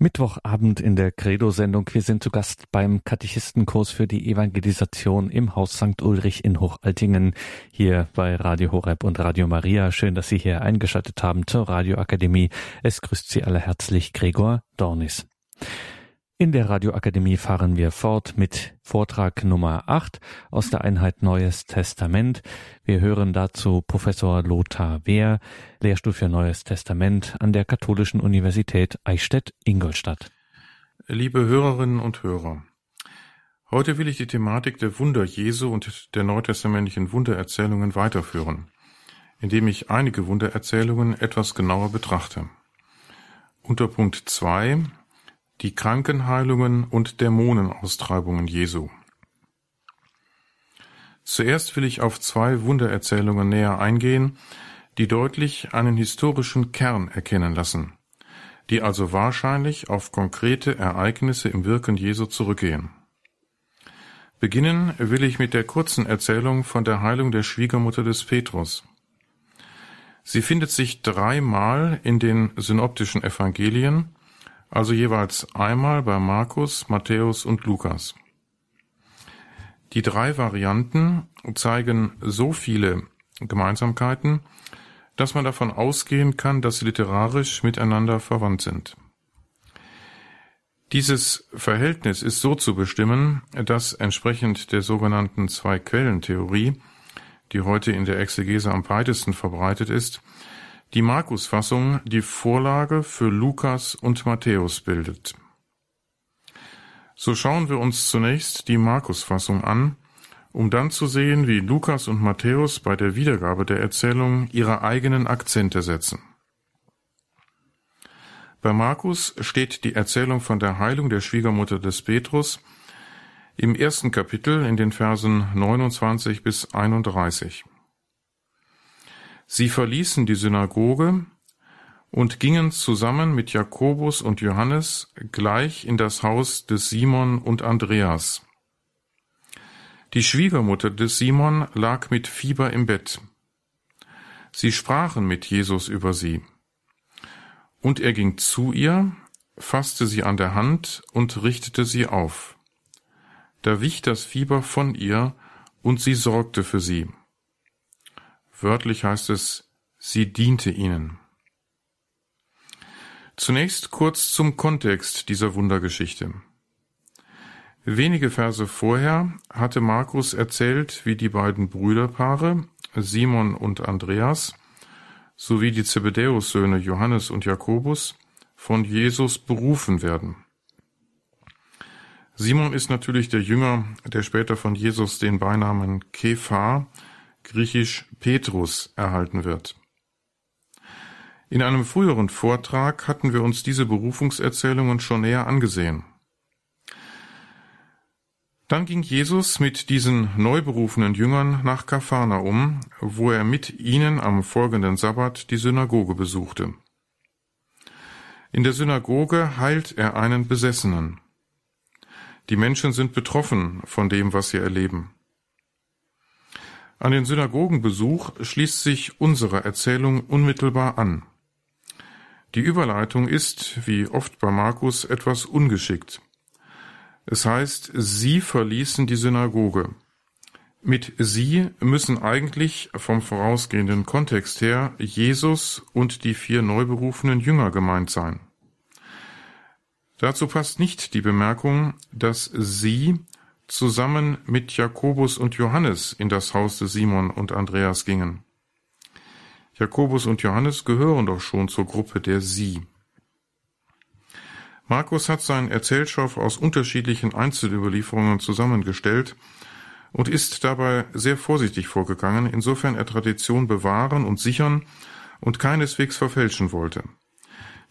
Mittwochabend in der Credo-Sendung. Wir sind zu Gast beim Katechistenkurs für die Evangelisation im Haus St. Ulrich in Hochaltingen, hier bei Radio Horeb und Radio Maria. Schön, dass Sie hier eingeschaltet haben zur Radioakademie. Es grüßt Sie alle herzlich Gregor Dornis. In der Radioakademie fahren wir fort mit Vortrag Nummer 8 aus der Einheit Neues Testament. Wir hören dazu Professor Lothar Wehr, Lehrstuhl für Neues Testament an der Katholischen Universität Eichstätt-Ingolstadt. Liebe Hörerinnen und Hörer, heute will ich die Thematik der Wunder Jesu und der neutestamentlichen Wundererzählungen weiterführen, indem ich einige Wundererzählungen etwas genauer betrachte. Unter Punkt 2 die Krankenheilungen und Dämonenaustreibungen Jesu. Zuerst will ich auf zwei Wundererzählungen näher eingehen, die deutlich einen historischen Kern erkennen lassen, die also wahrscheinlich auf konkrete Ereignisse im Wirken Jesu zurückgehen. Beginnen will ich mit der kurzen Erzählung von der Heilung der Schwiegermutter des Petrus. Sie findet sich dreimal in den synoptischen Evangelien also jeweils einmal bei Markus, Matthäus und Lukas. Die drei Varianten zeigen so viele Gemeinsamkeiten, dass man davon ausgehen kann, dass sie literarisch miteinander verwandt sind. Dieses Verhältnis ist so zu bestimmen, dass entsprechend der sogenannten Zwei-Quellen-Theorie, die heute in der Exegese am weitesten verbreitet ist, die Markus-Fassung die Vorlage für Lukas und Matthäus bildet. So schauen wir uns zunächst die Markus-Fassung an, um dann zu sehen, wie Lukas und Matthäus bei der Wiedergabe der Erzählung ihre eigenen Akzente setzen. Bei Markus steht die Erzählung von der Heilung der Schwiegermutter des Petrus im ersten Kapitel in den Versen 29 bis 31. Sie verließen die Synagoge und gingen zusammen mit Jakobus und Johannes gleich in das Haus des Simon und Andreas. Die Schwiegermutter des Simon lag mit Fieber im Bett. Sie sprachen mit Jesus über sie. Und er ging zu ihr, fasste sie an der Hand und richtete sie auf. Da wich das Fieber von ihr, und sie sorgte für sie. Wörtlich heißt es, sie diente ihnen. Zunächst kurz zum Kontext dieser Wundergeschichte. Wenige Verse vorher hatte Markus erzählt, wie die beiden Brüderpaare, Simon und Andreas, sowie die Zebedäus-Söhne Johannes und Jakobus, von Jesus berufen werden. Simon ist natürlich der Jünger, der später von Jesus den Beinamen Kepha, griechisch Petrus, erhalten wird. In einem früheren Vortrag hatten wir uns diese Berufungserzählungen schon näher angesehen. Dann ging Jesus mit diesen neu berufenen Jüngern nach Kapharnaum, wo er mit ihnen am folgenden Sabbat die Synagoge besuchte. In der Synagoge heilt er einen Besessenen. Die Menschen sind betroffen von dem, was sie erleben. An den Synagogenbesuch schließt sich unsere Erzählung unmittelbar an. Die Überleitung ist, wie oft bei Markus, etwas ungeschickt. Es heißt, sie verließen die Synagoge. Mit sie müssen eigentlich vom vorausgehenden Kontext her Jesus und die vier neuberufenen Jünger gemeint sein. Dazu passt nicht die Bemerkung, dass sie zusammen mit Jakobus und Johannes in das Haus des Simon und Andreas gingen. Jakobus und Johannes gehören doch schon zur Gruppe der Sie. Markus hat seinen Erzählstoff aus unterschiedlichen Einzelüberlieferungen zusammengestellt und ist dabei sehr vorsichtig vorgegangen, insofern er Tradition bewahren und sichern und keineswegs verfälschen wollte.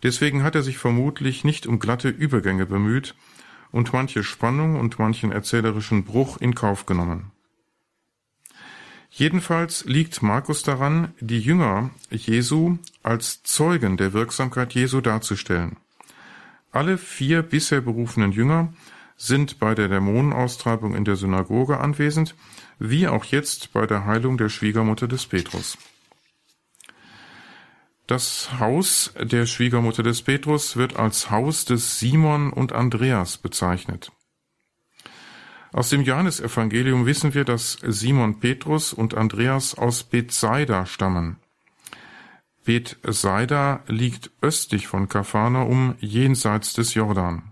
Deswegen hat er sich vermutlich nicht um glatte Übergänge bemüht, und manche Spannung und manchen erzählerischen Bruch in Kauf genommen. Jedenfalls liegt Markus daran, die Jünger Jesu als Zeugen der Wirksamkeit Jesu darzustellen. Alle vier bisher berufenen Jünger sind bei der Dämonenaustreibung in der Synagoge anwesend, wie auch jetzt bei der Heilung der Schwiegermutter des Petrus. Das Haus der Schwiegermutter des Petrus wird als Haus des Simon und Andreas bezeichnet. Aus dem Johannesevangelium wissen wir, dass Simon Petrus und Andreas aus Bethsaida stammen. Bethsaida liegt östlich von Kapharnaum jenseits des Jordan.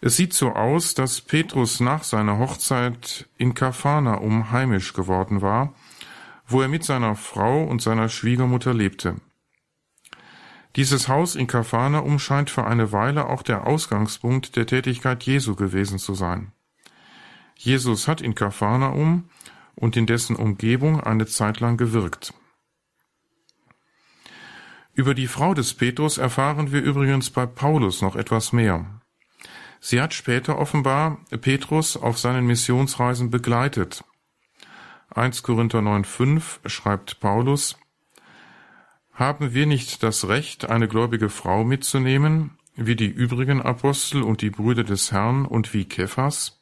Es sieht so aus, dass Petrus nach seiner Hochzeit in Kapharnaum heimisch geworden war wo er mit seiner Frau und seiner Schwiegermutter lebte. Dieses Haus in Kapharnaum scheint für eine Weile auch der Ausgangspunkt der Tätigkeit Jesu gewesen zu sein. Jesus hat in Kapharnaum und in dessen Umgebung eine Zeit lang gewirkt. Über die Frau des Petrus erfahren wir übrigens bei Paulus noch etwas mehr. Sie hat später offenbar Petrus auf seinen Missionsreisen begleitet 1 Korinther 9,5 schreibt Paulus, haben wir nicht das Recht, eine gläubige Frau mitzunehmen, wie die übrigen Apostel und die Brüder des Herrn und wie Kephas?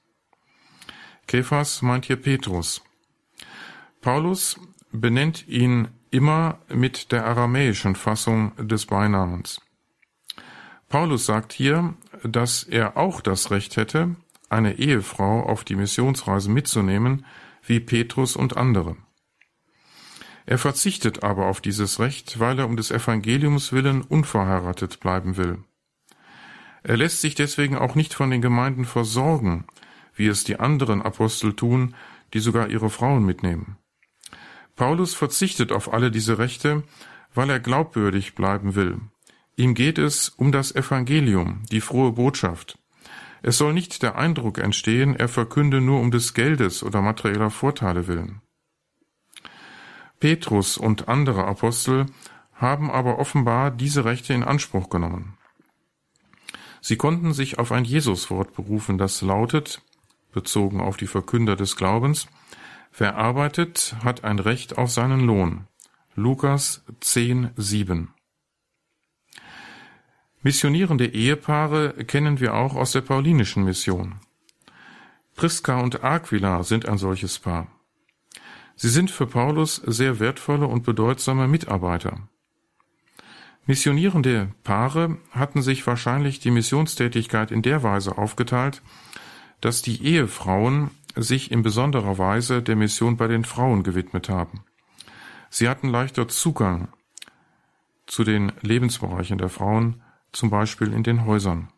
Kephas meint hier Petrus. Paulus benennt ihn immer mit der aramäischen Fassung des Beinamens. Paulus sagt hier, dass er auch das Recht hätte, eine Ehefrau auf die Missionsreise mitzunehmen, wie Petrus und andere. Er verzichtet aber auf dieses Recht, weil er um des Evangeliums willen unverheiratet bleiben will. Er lässt sich deswegen auch nicht von den Gemeinden versorgen, wie es die anderen Apostel tun, die sogar ihre Frauen mitnehmen. Paulus verzichtet auf alle diese Rechte, weil er glaubwürdig bleiben will. Ihm geht es um das Evangelium, die frohe Botschaft. Es soll nicht der Eindruck entstehen, er verkünde nur um des Geldes oder materieller Vorteile willen. Petrus und andere Apostel haben aber offenbar diese Rechte in Anspruch genommen. Sie konnten sich auf ein Jesuswort berufen, das lautet, bezogen auf die Verkünder des Glaubens, wer arbeitet, hat ein Recht auf seinen Lohn. Lukas 10, 7. Missionierende Ehepaare kennen wir auch aus der paulinischen Mission. Priska und Aquila sind ein solches Paar. Sie sind für Paulus sehr wertvolle und bedeutsame Mitarbeiter. Missionierende Paare hatten sich wahrscheinlich die Missionstätigkeit in der Weise aufgeteilt, dass die Ehefrauen sich in besonderer Weise der Mission bei den Frauen gewidmet haben. Sie hatten leichter Zugang zu den Lebensbereichen der Frauen zum Beispiel in den Häusern.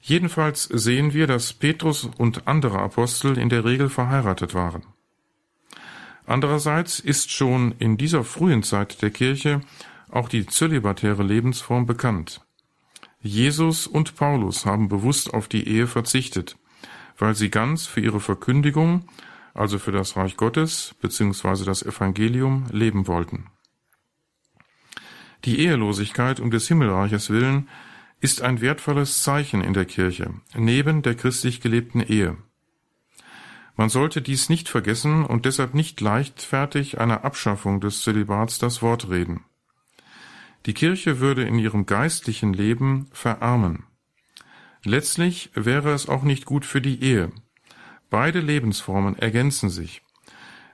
Jedenfalls sehen wir, dass Petrus und andere Apostel in der Regel verheiratet waren. Andererseits ist schon in dieser frühen Zeit der Kirche auch die zölibatäre Lebensform bekannt. Jesus und Paulus haben bewusst auf die Ehe verzichtet, weil sie ganz für ihre Verkündigung, also für das Reich Gottes bzw. das Evangelium, leben wollten. Die Ehelosigkeit um des Himmelreiches willen ist ein wertvolles Zeichen in der Kirche, neben der christlich gelebten Ehe. Man sollte dies nicht vergessen und deshalb nicht leichtfertig einer Abschaffung des Zölibats das Wort reden. Die Kirche würde in ihrem geistlichen Leben verarmen. Letztlich wäre es auch nicht gut für die Ehe. Beide Lebensformen ergänzen sich.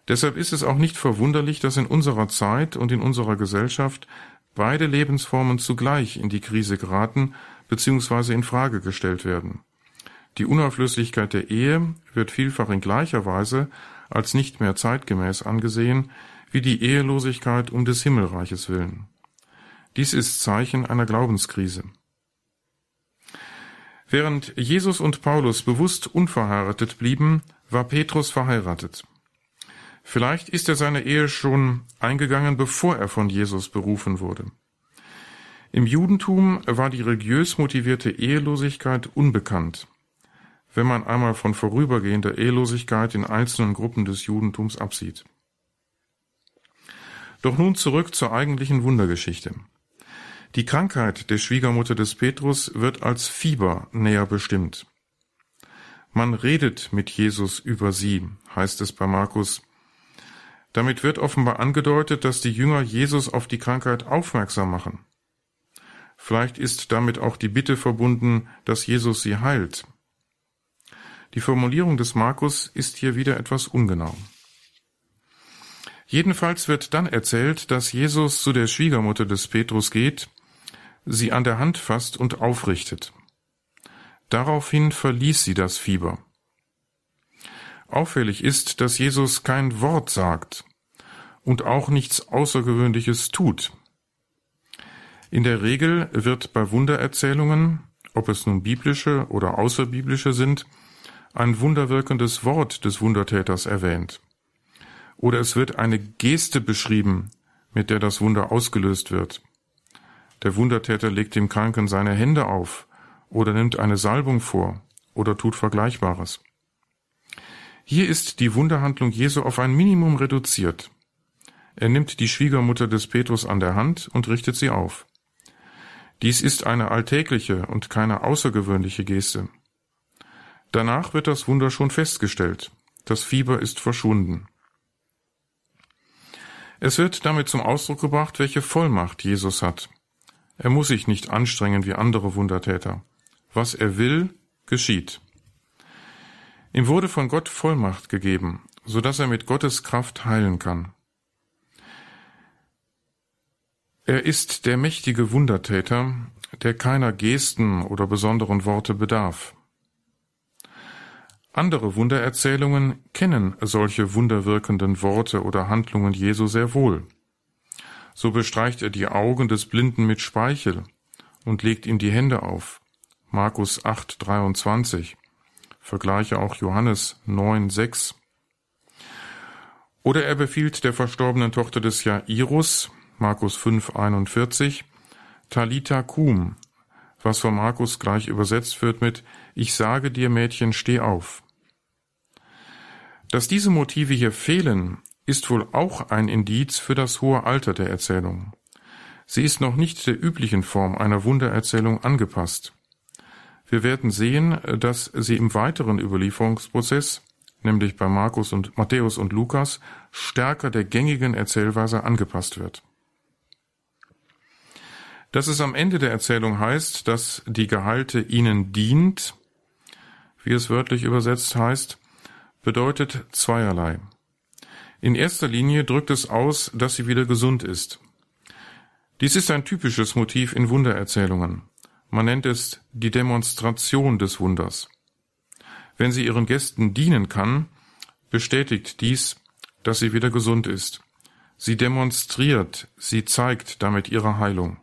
Deshalb ist es auch nicht verwunderlich, dass in unserer Zeit und in unserer Gesellschaft beide Lebensformen zugleich in die Krise geraten bzw. in Frage gestellt werden. Die Unauflöslichkeit der Ehe wird vielfach in gleicher Weise als nicht mehr zeitgemäß angesehen wie die Ehelosigkeit um des Himmelreiches willen. Dies ist Zeichen einer Glaubenskrise. Während Jesus und Paulus bewusst unverheiratet blieben, war Petrus verheiratet. Vielleicht ist er seine Ehe schon eingegangen, bevor er von Jesus berufen wurde. Im Judentum war die religiös motivierte Ehelosigkeit unbekannt, wenn man einmal von vorübergehender Ehelosigkeit in einzelnen Gruppen des Judentums absieht. Doch nun zurück zur eigentlichen Wundergeschichte. Die Krankheit der Schwiegermutter des Petrus wird als Fieber näher bestimmt. Man redet mit Jesus über sie, heißt es bei Markus damit wird offenbar angedeutet, dass die Jünger Jesus auf die Krankheit aufmerksam machen. Vielleicht ist damit auch die Bitte verbunden, dass Jesus sie heilt. Die Formulierung des Markus ist hier wieder etwas ungenau. Jedenfalls wird dann erzählt, dass Jesus zu der Schwiegermutter des Petrus geht, sie an der Hand fasst und aufrichtet. Daraufhin verließ sie das Fieber. Auffällig ist, dass Jesus kein Wort sagt und auch nichts Außergewöhnliches tut. In der Regel wird bei Wundererzählungen, ob es nun biblische oder außerbiblische sind, ein wunderwirkendes Wort des Wundertäters erwähnt. Oder es wird eine Geste beschrieben, mit der das Wunder ausgelöst wird. Der Wundertäter legt dem Kranken seine Hände auf oder nimmt eine Salbung vor oder tut Vergleichbares. Hier ist die Wunderhandlung Jesu auf ein Minimum reduziert. Er nimmt die Schwiegermutter des Petrus an der Hand und richtet sie auf. Dies ist eine alltägliche und keine außergewöhnliche Geste. Danach wird das Wunder schon festgestellt. Das Fieber ist verschwunden. Es wird damit zum Ausdruck gebracht, welche Vollmacht Jesus hat. Er muss sich nicht anstrengen wie andere Wundertäter. Was er will, geschieht. Ihm wurde von Gott Vollmacht gegeben, so dass er mit Gottes Kraft heilen kann. Er ist der mächtige Wundertäter, der keiner Gesten oder besonderen Worte bedarf. Andere Wundererzählungen kennen solche wunderwirkenden Worte oder Handlungen Jesu sehr wohl. So bestreicht er die Augen des Blinden mit Speichel und legt ihm die Hände auf. Markus 8, 23. Vergleiche auch Johannes 9, 6. Oder er befiehlt der verstorbenen Tochter des Jairus, Markus 5, 41, Talita cum, was von Markus gleich übersetzt wird mit Ich sage dir, Mädchen, steh auf. Dass diese Motive hier fehlen, ist wohl auch ein Indiz für das hohe Alter der Erzählung. Sie ist noch nicht der üblichen Form einer Wundererzählung angepasst. Wir werden sehen, dass sie im weiteren Überlieferungsprozess, nämlich bei Markus und Matthäus und Lukas, stärker der gängigen Erzählweise angepasst wird. Dass es am Ende der Erzählung heißt, dass die Gehalte ihnen dient, wie es wörtlich übersetzt heißt, bedeutet zweierlei. In erster Linie drückt es aus, dass sie wieder gesund ist. Dies ist ein typisches Motiv in Wundererzählungen. Man nennt es die Demonstration des Wunders. Wenn sie ihren Gästen dienen kann, bestätigt dies, dass sie wieder gesund ist. Sie demonstriert, sie zeigt damit ihre Heilung.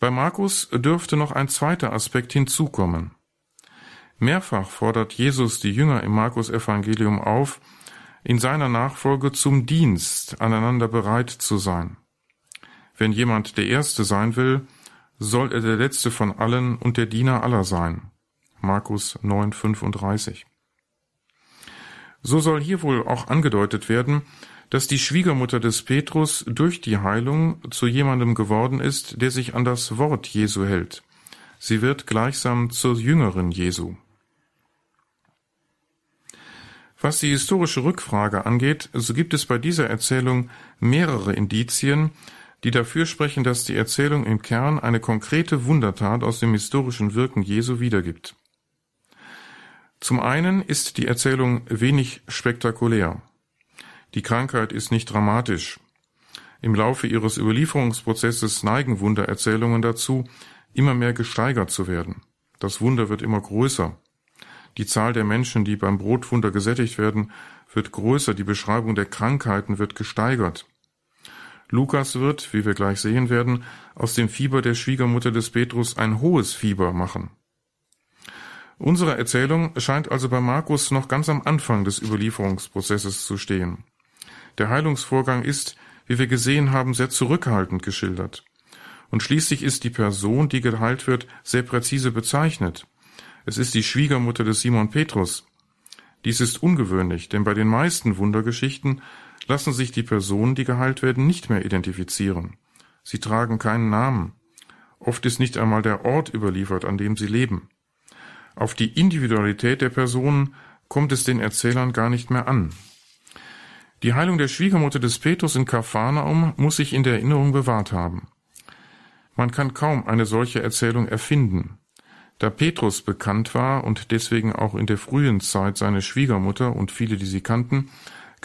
Bei Markus dürfte noch ein zweiter Aspekt hinzukommen. Mehrfach fordert Jesus die Jünger im Markus Evangelium auf, in seiner Nachfolge zum Dienst aneinander bereit zu sein. Wenn jemand der Erste sein will, soll er der letzte von allen und der Diener aller sein. Markus 9,35. So soll hier wohl auch angedeutet werden, dass die Schwiegermutter des Petrus durch die Heilung zu jemandem geworden ist, der sich an das Wort Jesu hält. Sie wird gleichsam zur Jüngerin Jesu. Was die historische Rückfrage angeht, so gibt es bei dieser Erzählung mehrere Indizien, die dafür sprechen, dass die Erzählung im Kern eine konkrete Wundertat aus dem historischen Wirken Jesu wiedergibt. Zum einen ist die Erzählung wenig spektakulär. Die Krankheit ist nicht dramatisch. Im Laufe ihres Überlieferungsprozesses neigen Wundererzählungen dazu, immer mehr gesteigert zu werden. Das Wunder wird immer größer. Die Zahl der Menschen, die beim Brotwunder gesättigt werden, wird größer, die Beschreibung der Krankheiten wird gesteigert. Lukas wird, wie wir gleich sehen werden, aus dem Fieber der Schwiegermutter des Petrus ein hohes Fieber machen. Unsere Erzählung scheint also bei Markus noch ganz am Anfang des Überlieferungsprozesses zu stehen. Der Heilungsvorgang ist, wie wir gesehen haben, sehr zurückhaltend geschildert. Und schließlich ist die Person, die geheilt wird, sehr präzise bezeichnet. Es ist die Schwiegermutter des Simon Petrus. Dies ist ungewöhnlich, denn bei den meisten Wundergeschichten lassen sich die Personen, die geheilt werden, nicht mehr identifizieren. Sie tragen keinen Namen. Oft ist nicht einmal der Ort überliefert, an dem sie leben. Auf die Individualität der Personen kommt es den Erzählern gar nicht mehr an. Die Heilung der Schwiegermutter des Petrus in Kapharnaum muss sich in der Erinnerung bewahrt haben. Man kann kaum eine solche Erzählung erfinden. Da Petrus bekannt war und deswegen auch in der frühen Zeit seine Schwiegermutter und viele, die sie kannten,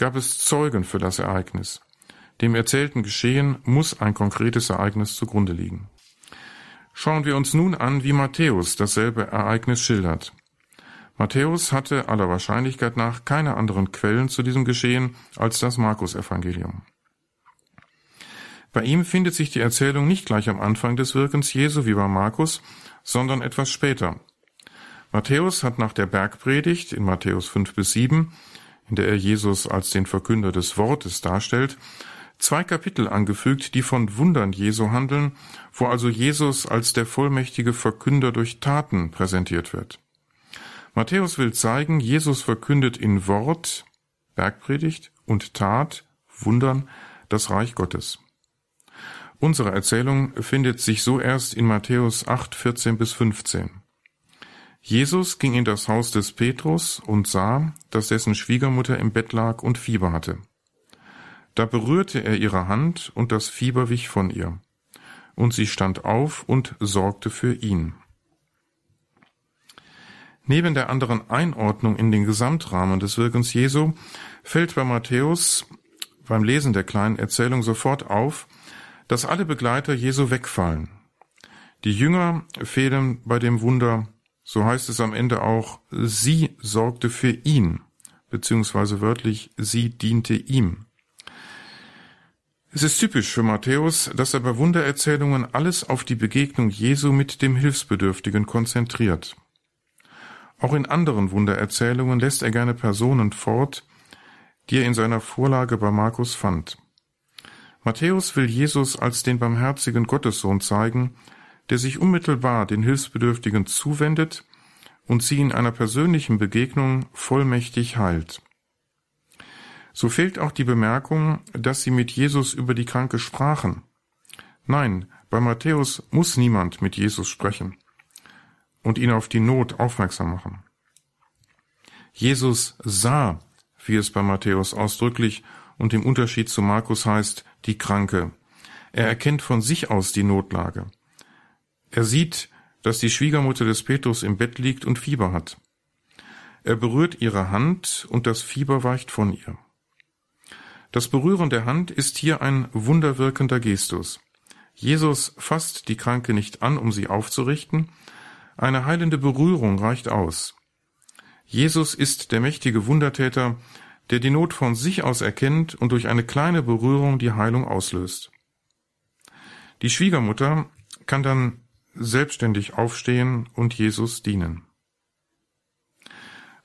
gab es Zeugen für das Ereignis. Dem erzählten Geschehen muss ein konkretes Ereignis zugrunde liegen. Schauen wir uns nun an, wie Matthäus dasselbe Ereignis schildert. Matthäus hatte aller Wahrscheinlichkeit nach keine anderen Quellen zu diesem Geschehen als das Markus-Evangelium. Bei ihm findet sich die Erzählung nicht gleich am Anfang des Wirkens Jesu wie bei Markus, sondern etwas später. Matthäus hat nach der Bergpredigt in Matthäus 5 bis 7, in der er Jesus als den Verkünder des Wortes darstellt, zwei Kapitel angefügt, die von Wundern Jesu handeln, wo also Jesus als der vollmächtige Verkünder durch Taten präsentiert wird. Matthäus will zeigen, Jesus verkündet in Wort, Bergpredigt und Tat, Wundern, das Reich Gottes. Unsere Erzählung findet sich so erst in Matthäus 8, 14 bis 15. Jesus ging in das Haus des Petrus und sah, dass dessen Schwiegermutter im Bett lag und Fieber hatte. Da berührte er ihre Hand, und das Fieber wich von ihr. Und sie stand auf und sorgte für ihn. Neben der anderen Einordnung in den Gesamtrahmen des Wirkens Jesu fällt bei Matthäus beim Lesen der kleinen Erzählung sofort auf, dass alle Begleiter Jesu wegfallen. Die Jünger fehlen bei dem Wunder, so heißt es am Ende auch, sie sorgte für ihn, beziehungsweise wörtlich, sie diente ihm. Es ist typisch für Matthäus, dass er bei Wundererzählungen alles auf die Begegnung Jesu mit dem Hilfsbedürftigen konzentriert. Auch in anderen Wundererzählungen lässt er gerne Personen fort, die er in seiner Vorlage bei Markus fand. Matthäus will Jesus als den barmherzigen Gottessohn zeigen, der sich unmittelbar den Hilfsbedürftigen zuwendet und sie in einer persönlichen Begegnung vollmächtig heilt. So fehlt auch die Bemerkung, dass sie mit Jesus über die Kranke sprachen. Nein, bei Matthäus muss niemand mit Jesus sprechen und ihn auf die Not aufmerksam machen. Jesus sah, wie es bei Matthäus ausdrücklich und im Unterschied zu Markus heißt, die Kranke. Er erkennt von sich aus die Notlage. Er sieht, dass die Schwiegermutter des Petrus im Bett liegt und Fieber hat. Er berührt ihre Hand und das Fieber weicht von ihr. Das Berühren der Hand ist hier ein wunderwirkender Gestus. Jesus fasst die Kranke nicht an, um sie aufzurichten. Eine heilende Berührung reicht aus. Jesus ist der mächtige Wundertäter, der die Not von sich aus erkennt und durch eine kleine Berührung die Heilung auslöst. Die Schwiegermutter kann dann selbstständig aufstehen und Jesus dienen.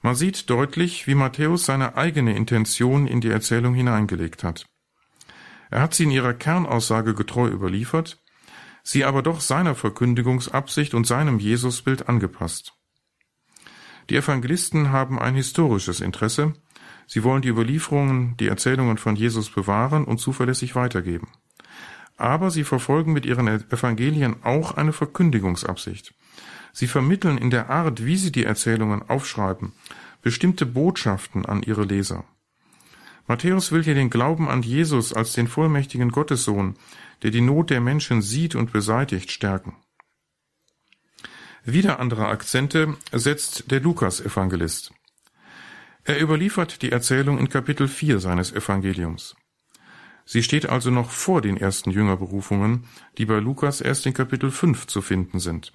Man sieht deutlich, wie Matthäus seine eigene Intention in die Erzählung hineingelegt hat. Er hat sie in ihrer Kernaussage getreu überliefert, sie aber doch seiner Verkündigungsabsicht und seinem Jesusbild angepasst. Die Evangelisten haben ein historisches Interesse, Sie wollen die Überlieferungen, die Erzählungen von Jesus bewahren und zuverlässig weitergeben. Aber sie verfolgen mit ihren Evangelien auch eine Verkündigungsabsicht. Sie vermitteln in der Art, wie sie die Erzählungen aufschreiben, bestimmte Botschaften an ihre Leser. Matthäus will hier den Glauben an Jesus als den vollmächtigen Gottessohn, der die Not der Menschen sieht und beseitigt, stärken. Wieder andere Akzente setzt der Lukas-Evangelist. Er überliefert die Erzählung in Kapitel 4 seines Evangeliums. Sie steht also noch vor den ersten Jüngerberufungen, die bei Lukas erst in Kapitel 5 zu finden sind.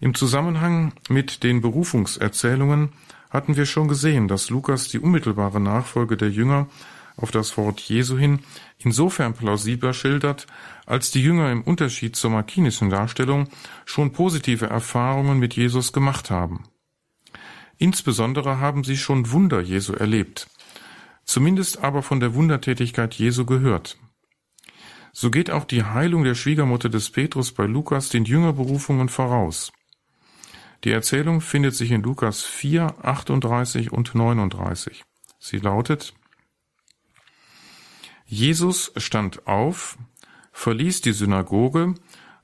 Im Zusammenhang mit den Berufungserzählungen hatten wir schon gesehen, dass Lukas die unmittelbare Nachfolge der Jünger auf das Wort Jesu hin insofern plausibler schildert, als die Jünger im Unterschied zur markinischen Darstellung schon positive Erfahrungen mit Jesus gemacht haben. Insbesondere haben sie schon Wunder Jesu erlebt, zumindest aber von der Wundertätigkeit Jesu gehört. So geht auch die Heilung der Schwiegermutter des Petrus bei Lukas den Jüngerberufungen voraus. Die Erzählung findet sich in Lukas 4, 38 und 39. Sie lautet, Jesus stand auf, verließ die Synagoge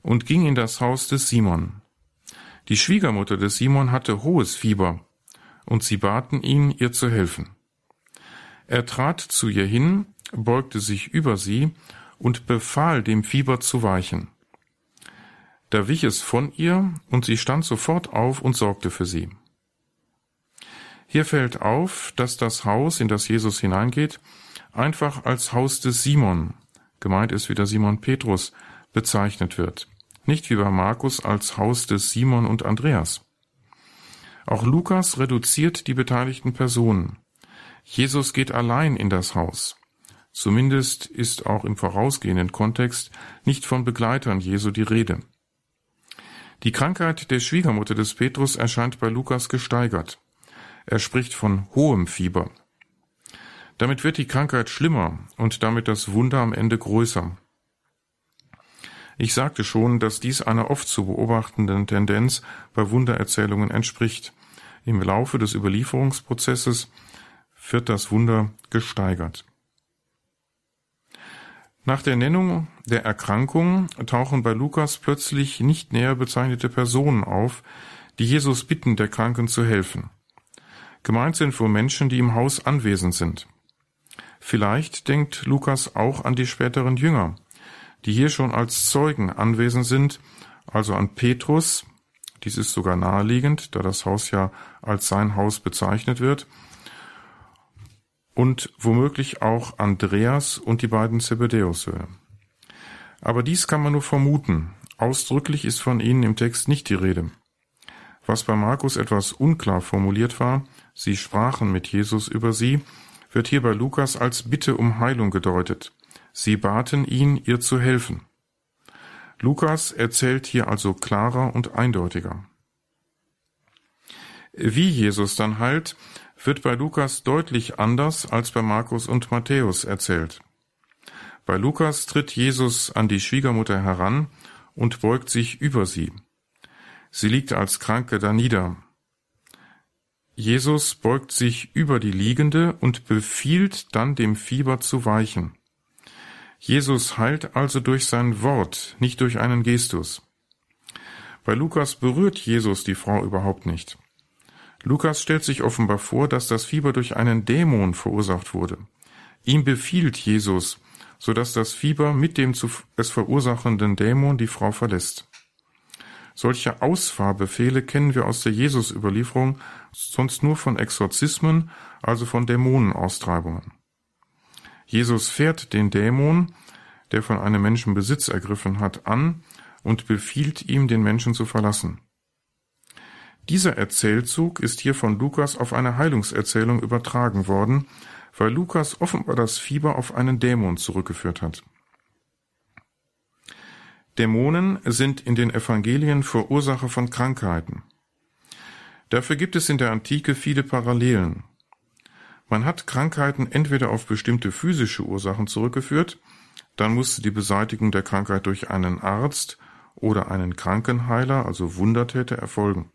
und ging in das Haus des Simon. Die Schwiegermutter des Simon hatte hohes Fieber und sie baten ihn, ihr zu helfen. Er trat zu ihr hin, beugte sich über sie und befahl dem Fieber zu weichen. Da wich es von ihr, und sie stand sofort auf und sorgte für sie. Hier fällt auf, dass das Haus, in das Jesus hineingeht, einfach als Haus des Simon, gemeint ist wieder Simon Petrus, bezeichnet wird. Nicht wie bei Markus als Haus des Simon und Andreas. Auch Lukas reduziert die beteiligten Personen. Jesus geht allein in das Haus. Zumindest ist auch im vorausgehenden Kontext nicht von Begleitern Jesu die Rede. Die Krankheit der Schwiegermutter des Petrus erscheint bei Lukas gesteigert. Er spricht von hohem Fieber. Damit wird die Krankheit schlimmer und damit das Wunder am Ende größer. Ich sagte schon, dass dies einer oft zu beobachtenden Tendenz bei Wundererzählungen entspricht. Im Laufe des Überlieferungsprozesses wird das Wunder gesteigert. Nach der Nennung der Erkrankung tauchen bei Lukas plötzlich nicht näher bezeichnete Personen auf, die Jesus bitten, der Kranken zu helfen. Gemeint sind wohl Menschen, die im Haus anwesend sind. Vielleicht denkt Lukas auch an die späteren Jünger, die hier schon als Zeugen anwesend sind, also an Petrus, dies ist sogar naheliegend, da das Haus ja als sein Haus bezeichnet wird. Und womöglich auch Andreas und die beiden Zebedäus-Söhne. Aber dies kann man nur vermuten. Ausdrücklich ist von ihnen im Text nicht die Rede. Was bei Markus etwas unklar formuliert war, sie sprachen mit Jesus über sie, wird hier bei Lukas als Bitte um Heilung gedeutet. Sie baten ihn, ihr zu helfen. Lukas erzählt hier also klarer und eindeutiger. Wie Jesus dann heilt, wird bei Lukas deutlich anders als bei Markus und Matthäus erzählt. Bei Lukas tritt Jesus an die Schwiegermutter heran und beugt sich über sie. Sie liegt als Kranke da nieder. Jesus beugt sich über die Liegende und befiehlt dann dem Fieber zu weichen. Jesus heilt also durch sein Wort, nicht durch einen Gestus. Bei Lukas berührt Jesus die Frau überhaupt nicht. Lukas stellt sich offenbar vor, dass das Fieber durch einen Dämon verursacht wurde. Ihm befiehlt Jesus, so dass das Fieber mit dem es verursachenden Dämon die Frau verlässt. Solche Ausfahrbefehle kennen wir aus der Jesus-Überlieferung sonst nur von Exorzismen, also von Dämonenaustreibungen. Jesus fährt den Dämon, der von einem Menschen Besitz ergriffen hat, an und befiehlt ihm, den Menschen zu verlassen. Dieser Erzählzug ist hier von Lukas auf eine Heilungserzählung übertragen worden, weil Lukas offenbar das Fieber auf einen Dämon zurückgeführt hat. Dämonen sind in den Evangelien Verursacher von Krankheiten. Dafür gibt es in der Antike viele Parallelen. Man hat Krankheiten entweder auf bestimmte physische Ursachen zurückgeführt, dann musste die Beseitigung der Krankheit durch einen Arzt oder einen Krankenheiler, also Wundertäter, erfolgen.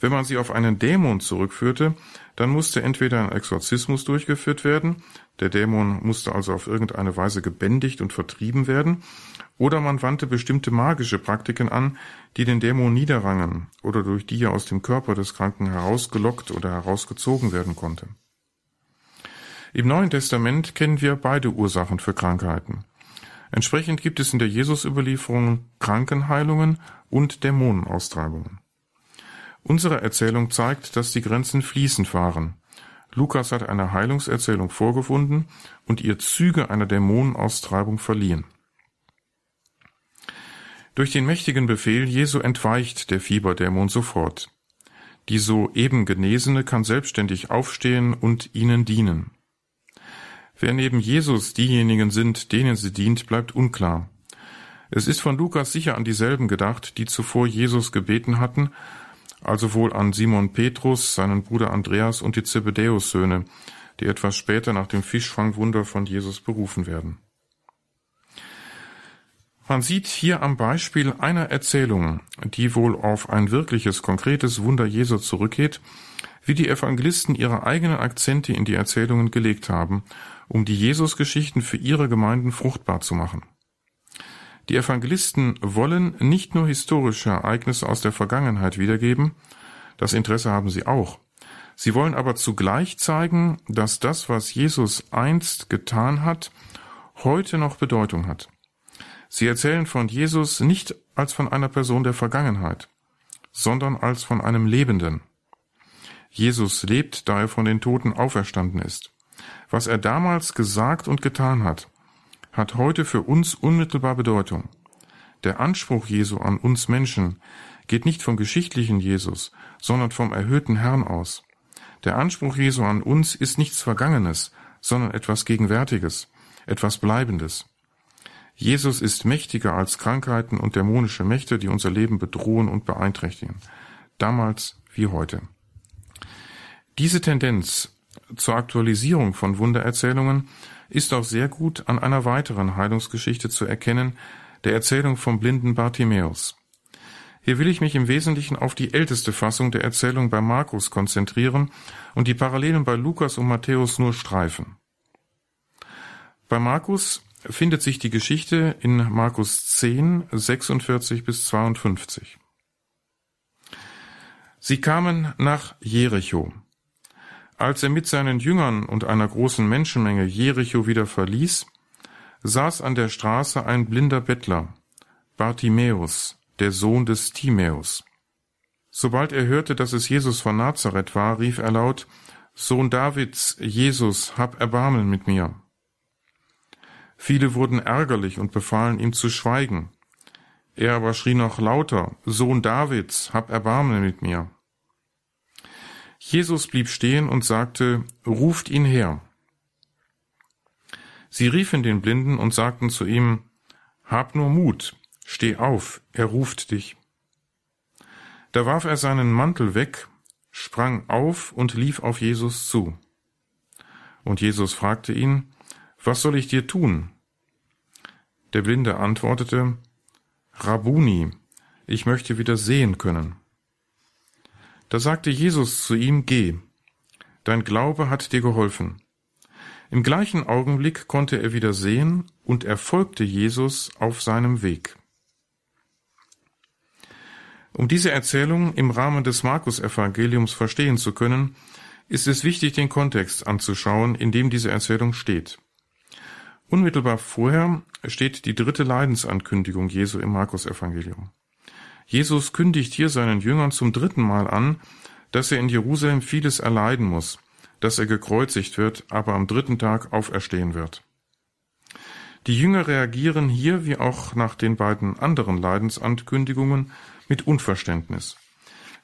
Wenn man sie auf einen Dämon zurückführte, dann musste entweder ein Exorzismus durchgeführt werden, der Dämon musste also auf irgendeine Weise gebändigt und vertrieben werden, oder man wandte bestimmte magische Praktiken an, die den Dämon niederrangen oder durch die er aus dem Körper des Kranken herausgelockt oder herausgezogen werden konnte. Im Neuen Testament kennen wir beide Ursachen für Krankheiten. Entsprechend gibt es in der Jesus-Überlieferung Krankenheilungen und Dämonenaustreibungen. Unsere Erzählung zeigt, dass die Grenzen fließend waren. Lukas hat eine Heilungserzählung vorgefunden und ihr Züge einer Dämonenaustreibung verliehen. Durch den mächtigen Befehl Jesu entweicht der Fieberdämon sofort. Die soeben Genesene kann selbstständig aufstehen und ihnen dienen. Wer neben Jesus diejenigen sind, denen sie dient, bleibt unklar. Es ist von Lukas sicher an dieselben gedacht, die zuvor Jesus gebeten hatten, also wohl an Simon Petrus, seinen Bruder Andreas und die Zebedäus-Söhne, die etwas später nach dem Fischfangwunder von Jesus berufen werden. Man sieht hier am Beispiel einer Erzählung, die wohl auf ein wirkliches, konkretes Wunder Jesu zurückgeht, wie die Evangelisten ihre eigenen Akzente in die Erzählungen gelegt haben um die Jesusgeschichten für ihre Gemeinden fruchtbar zu machen. Die Evangelisten wollen nicht nur historische Ereignisse aus der Vergangenheit wiedergeben, das Interesse haben sie auch. Sie wollen aber zugleich zeigen, dass das, was Jesus einst getan hat, heute noch Bedeutung hat. Sie erzählen von Jesus nicht als von einer Person der Vergangenheit, sondern als von einem Lebenden. Jesus lebt, da er von den Toten auferstanden ist. Was er damals gesagt und getan hat, hat heute für uns unmittelbar Bedeutung. Der Anspruch Jesu an uns Menschen geht nicht vom geschichtlichen Jesus, sondern vom erhöhten Herrn aus. Der Anspruch Jesu an uns ist nichts Vergangenes, sondern etwas Gegenwärtiges, etwas Bleibendes. Jesus ist mächtiger als Krankheiten und dämonische Mächte, die unser Leben bedrohen und beeinträchtigen, damals wie heute. Diese Tendenz zur Aktualisierung von Wundererzählungen ist auch sehr gut an einer weiteren Heilungsgeschichte zu erkennen, der Erzählung vom blinden Bartimäus. Hier will ich mich im Wesentlichen auf die älteste Fassung der Erzählung bei Markus konzentrieren und die Parallelen bei Lukas und Matthäus nur streifen. Bei Markus findet sich die Geschichte in Markus 10, 46 bis 52. Sie kamen nach Jericho. Als er mit seinen Jüngern und einer großen Menschenmenge Jericho wieder verließ, saß an der Straße ein blinder Bettler, Bartimäus, der Sohn des Timäus. Sobald er hörte, dass es Jesus von Nazareth war, rief er laut, Sohn Davids, Jesus, hab Erbarmen mit mir. Viele wurden ärgerlich und befahlen ihm zu schweigen. Er aber schrie noch lauter, Sohn Davids, hab Erbarmen mit mir. Jesus blieb stehen und sagte, Ruft ihn her. Sie riefen den Blinden und sagten zu ihm, Hab nur Mut, Steh auf, er ruft dich. Da warf er seinen Mantel weg, sprang auf und lief auf Jesus zu. Und Jesus fragte ihn, Was soll ich dir tun? Der Blinde antwortete, Rabuni, ich möchte wieder sehen können. Da sagte Jesus zu ihm, Geh, dein Glaube hat dir geholfen. Im gleichen Augenblick konnte er wieder sehen und er folgte Jesus auf seinem Weg. Um diese Erzählung im Rahmen des Markus-Evangeliums verstehen zu können, ist es wichtig, den Kontext anzuschauen, in dem diese Erzählung steht. Unmittelbar vorher steht die dritte Leidensankündigung Jesu im Markus-Evangelium. Jesus kündigt hier seinen Jüngern zum dritten Mal an, dass er in Jerusalem vieles erleiden muss, dass er gekreuzigt wird, aber am dritten Tag auferstehen wird. Die Jünger reagieren hier wie auch nach den beiden anderen Leidensankündigungen mit Unverständnis.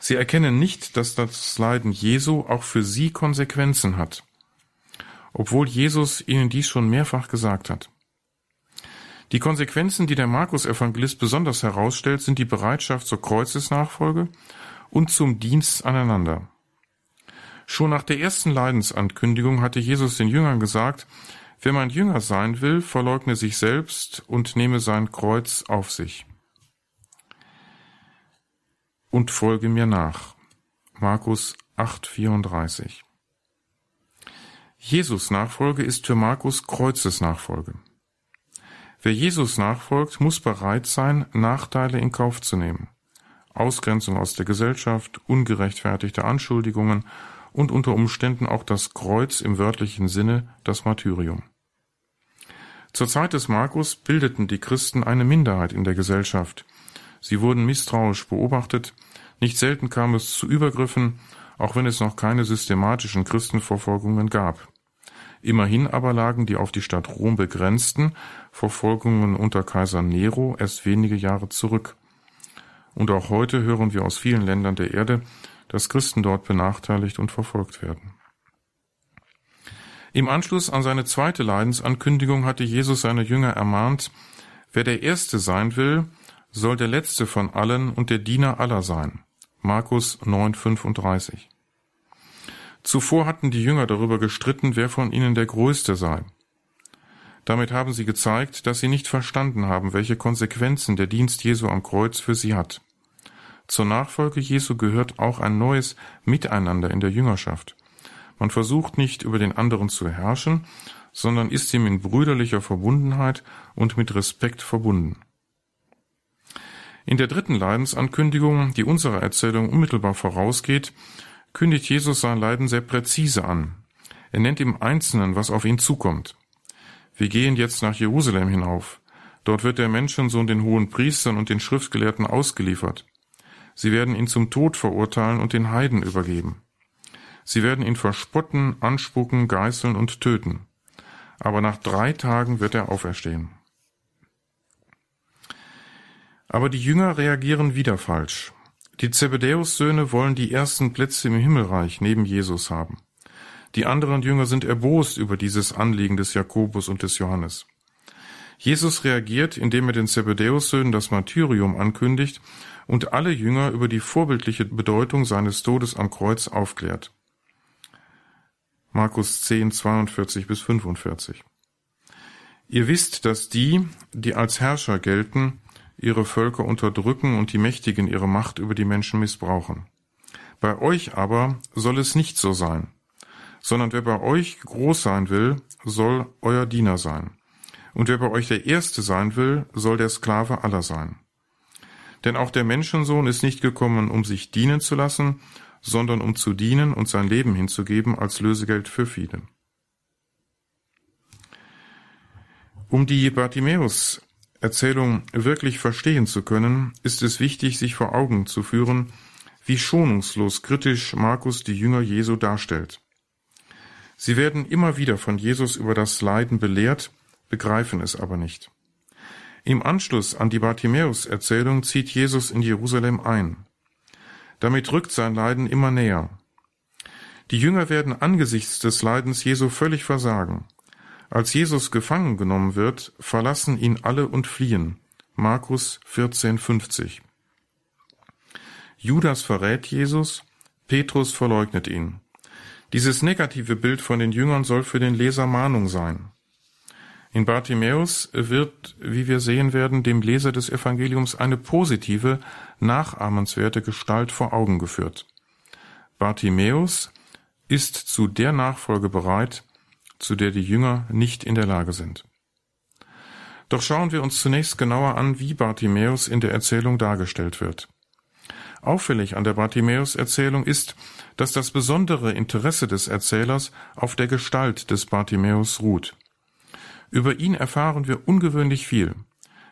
Sie erkennen nicht, dass das Leiden Jesu auch für sie Konsequenzen hat, obwohl Jesus ihnen dies schon mehrfach gesagt hat. Die Konsequenzen, die der Markus-Evangelist besonders herausstellt, sind die Bereitschaft zur Kreuzesnachfolge und zum Dienst aneinander. Schon nach der ersten Leidensankündigung hatte Jesus den Jüngern gesagt, wer mein Jünger sein will, verleugne sich selbst und nehme sein Kreuz auf sich und folge mir nach. Markus 8,34. Jesus Nachfolge ist für Markus Kreuzesnachfolge. Wer Jesus nachfolgt, muss bereit sein, Nachteile in Kauf zu nehmen. Ausgrenzung aus der Gesellschaft, ungerechtfertigte Anschuldigungen und unter Umständen auch das Kreuz im wörtlichen Sinne, das Martyrium. Zur Zeit des Markus bildeten die Christen eine Minderheit in der Gesellschaft. Sie wurden misstrauisch beobachtet, nicht selten kam es zu Übergriffen, auch wenn es noch keine systematischen Christenverfolgungen gab. Immerhin aber lagen die auf die Stadt Rom begrenzten Verfolgungen unter Kaiser Nero erst wenige Jahre zurück. Und auch heute hören wir aus vielen Ländern der Erde, dass Christen dort benachteiligt und verfolgt werden. Im Anschluss an seine zweite Leidensankündigung hatte Jesus seine Jünger ermahnt, wer der Erste sein will, soll der Letzte von allen und der Diener aller sein. Markus 9,35. Zuvor hatten die Jünger darüber gestritten, wer von ihnen der Größte sei. Damit haben sie gezeigt, dass sie nicht verstanden haben, welche Konsequenzen der Dienst Jesu am Kreuz für sie hat. Zur Nachfolge Jesu gehört auch ein neues Miteinander in der Jüngerschaft. Man versucht nicht über den anderen zu herrschen, sondern ist ihm in brüderlicher Verbundenheit und mit Respekt verbunden. In der dritten Leidensankündigung, die unserer Erzählung unmittelbar vorausgeht, kündigt Jesus sein Leiden sehr präzise an. Er nennt im Einzelnen, was auf ihn zukommt. Wir gehen jetzt nach Jerusalem hinauf. Dort wird der Menschensohn den hohen Priestern und den Schriftgelehrten ausgeliefert. Sie werden ihn zum Tod verurteilen und den Heiden übergeben. Sie werden ihn verspotten, anspucken, geißeln und töten. Aber nach drei Tagen wird er auferstehen. Aber die Jünger reagieren wieder falsch. Die Zebedäus-Söhne wollen die ersten Plätze im Himmelreich neben Jesus haben. Die anderen Jünger sind erbost über dieses Anliegen des Jakobus und des Johannes. Jesus reagiert, indem er den Zebedäus-Söhnen das Martyrium ankündigt und alle Jünger über die vorbildliche Bedeutung seines Todes am Kreuz aufklärt. Markus 10, 42 bis 45. Ihr wisst, dass die, die als Herrscher gelten, ihre Völker unterdrücken und die Mächtigen ihre Macht über die Menschen missbrauchen. Bei euch aber soll es nicht so sein, sondern wer bei euch groß sein will, soll euer Diener sein. Und wer bei euch der Erste sein will, soll der Sklave aller sein. Denn auch der Menschensohn ist nicht gekommen, um sich dienen zu lassen, sondern um zu dienen und sein Leben hinzugeben als Lösegeld für viele. Um die Bartimäus Erzählung wirklich verstehen zu können, ist es wichtig, sich vor Augen zu führen, wie schonungslos kritisch Markus die Jünger Jesu darstellt. Sie werden immer wieder von Jesus über das Leiden belehrt, begreifen es aber nicht. Im Anschluss an die Bartimäus-Erzählung zieht Jesus in Jerusalem ein. Damit rückt sein Leiden immer näher. Die Jünger werden angesichts des Leidens Jesu völlig versagen. Als Jesus gefangen genommen wird, verlassen ihn alle und fliehen. Markus 14,50. Judas verrät Jesus, Petrus verleugnet ihn. Dieses negative Bild von den Jüngern soll für den Leser Mahnung sein. In Bartimäus wird, wie wir sehen werden, dem Leser des Evangeliums eine positive, nachahmenswerte Gestalt vor Augen geführt. Bartimäus ist zu der Nachfolge bereit, zu der die Jünger nicht in der Lage sind. Doch schauen wir uns zunächst genauer an, wie Bartimäus in der Erzählung dargestellt wird. Auffällig an der Bartimäus-Erzählung ist, dass das besondere Interesse des Erzählers auf der Gestalt des Bartimäus ruht. Über ihn erfahren wir ungewöhnlich viel.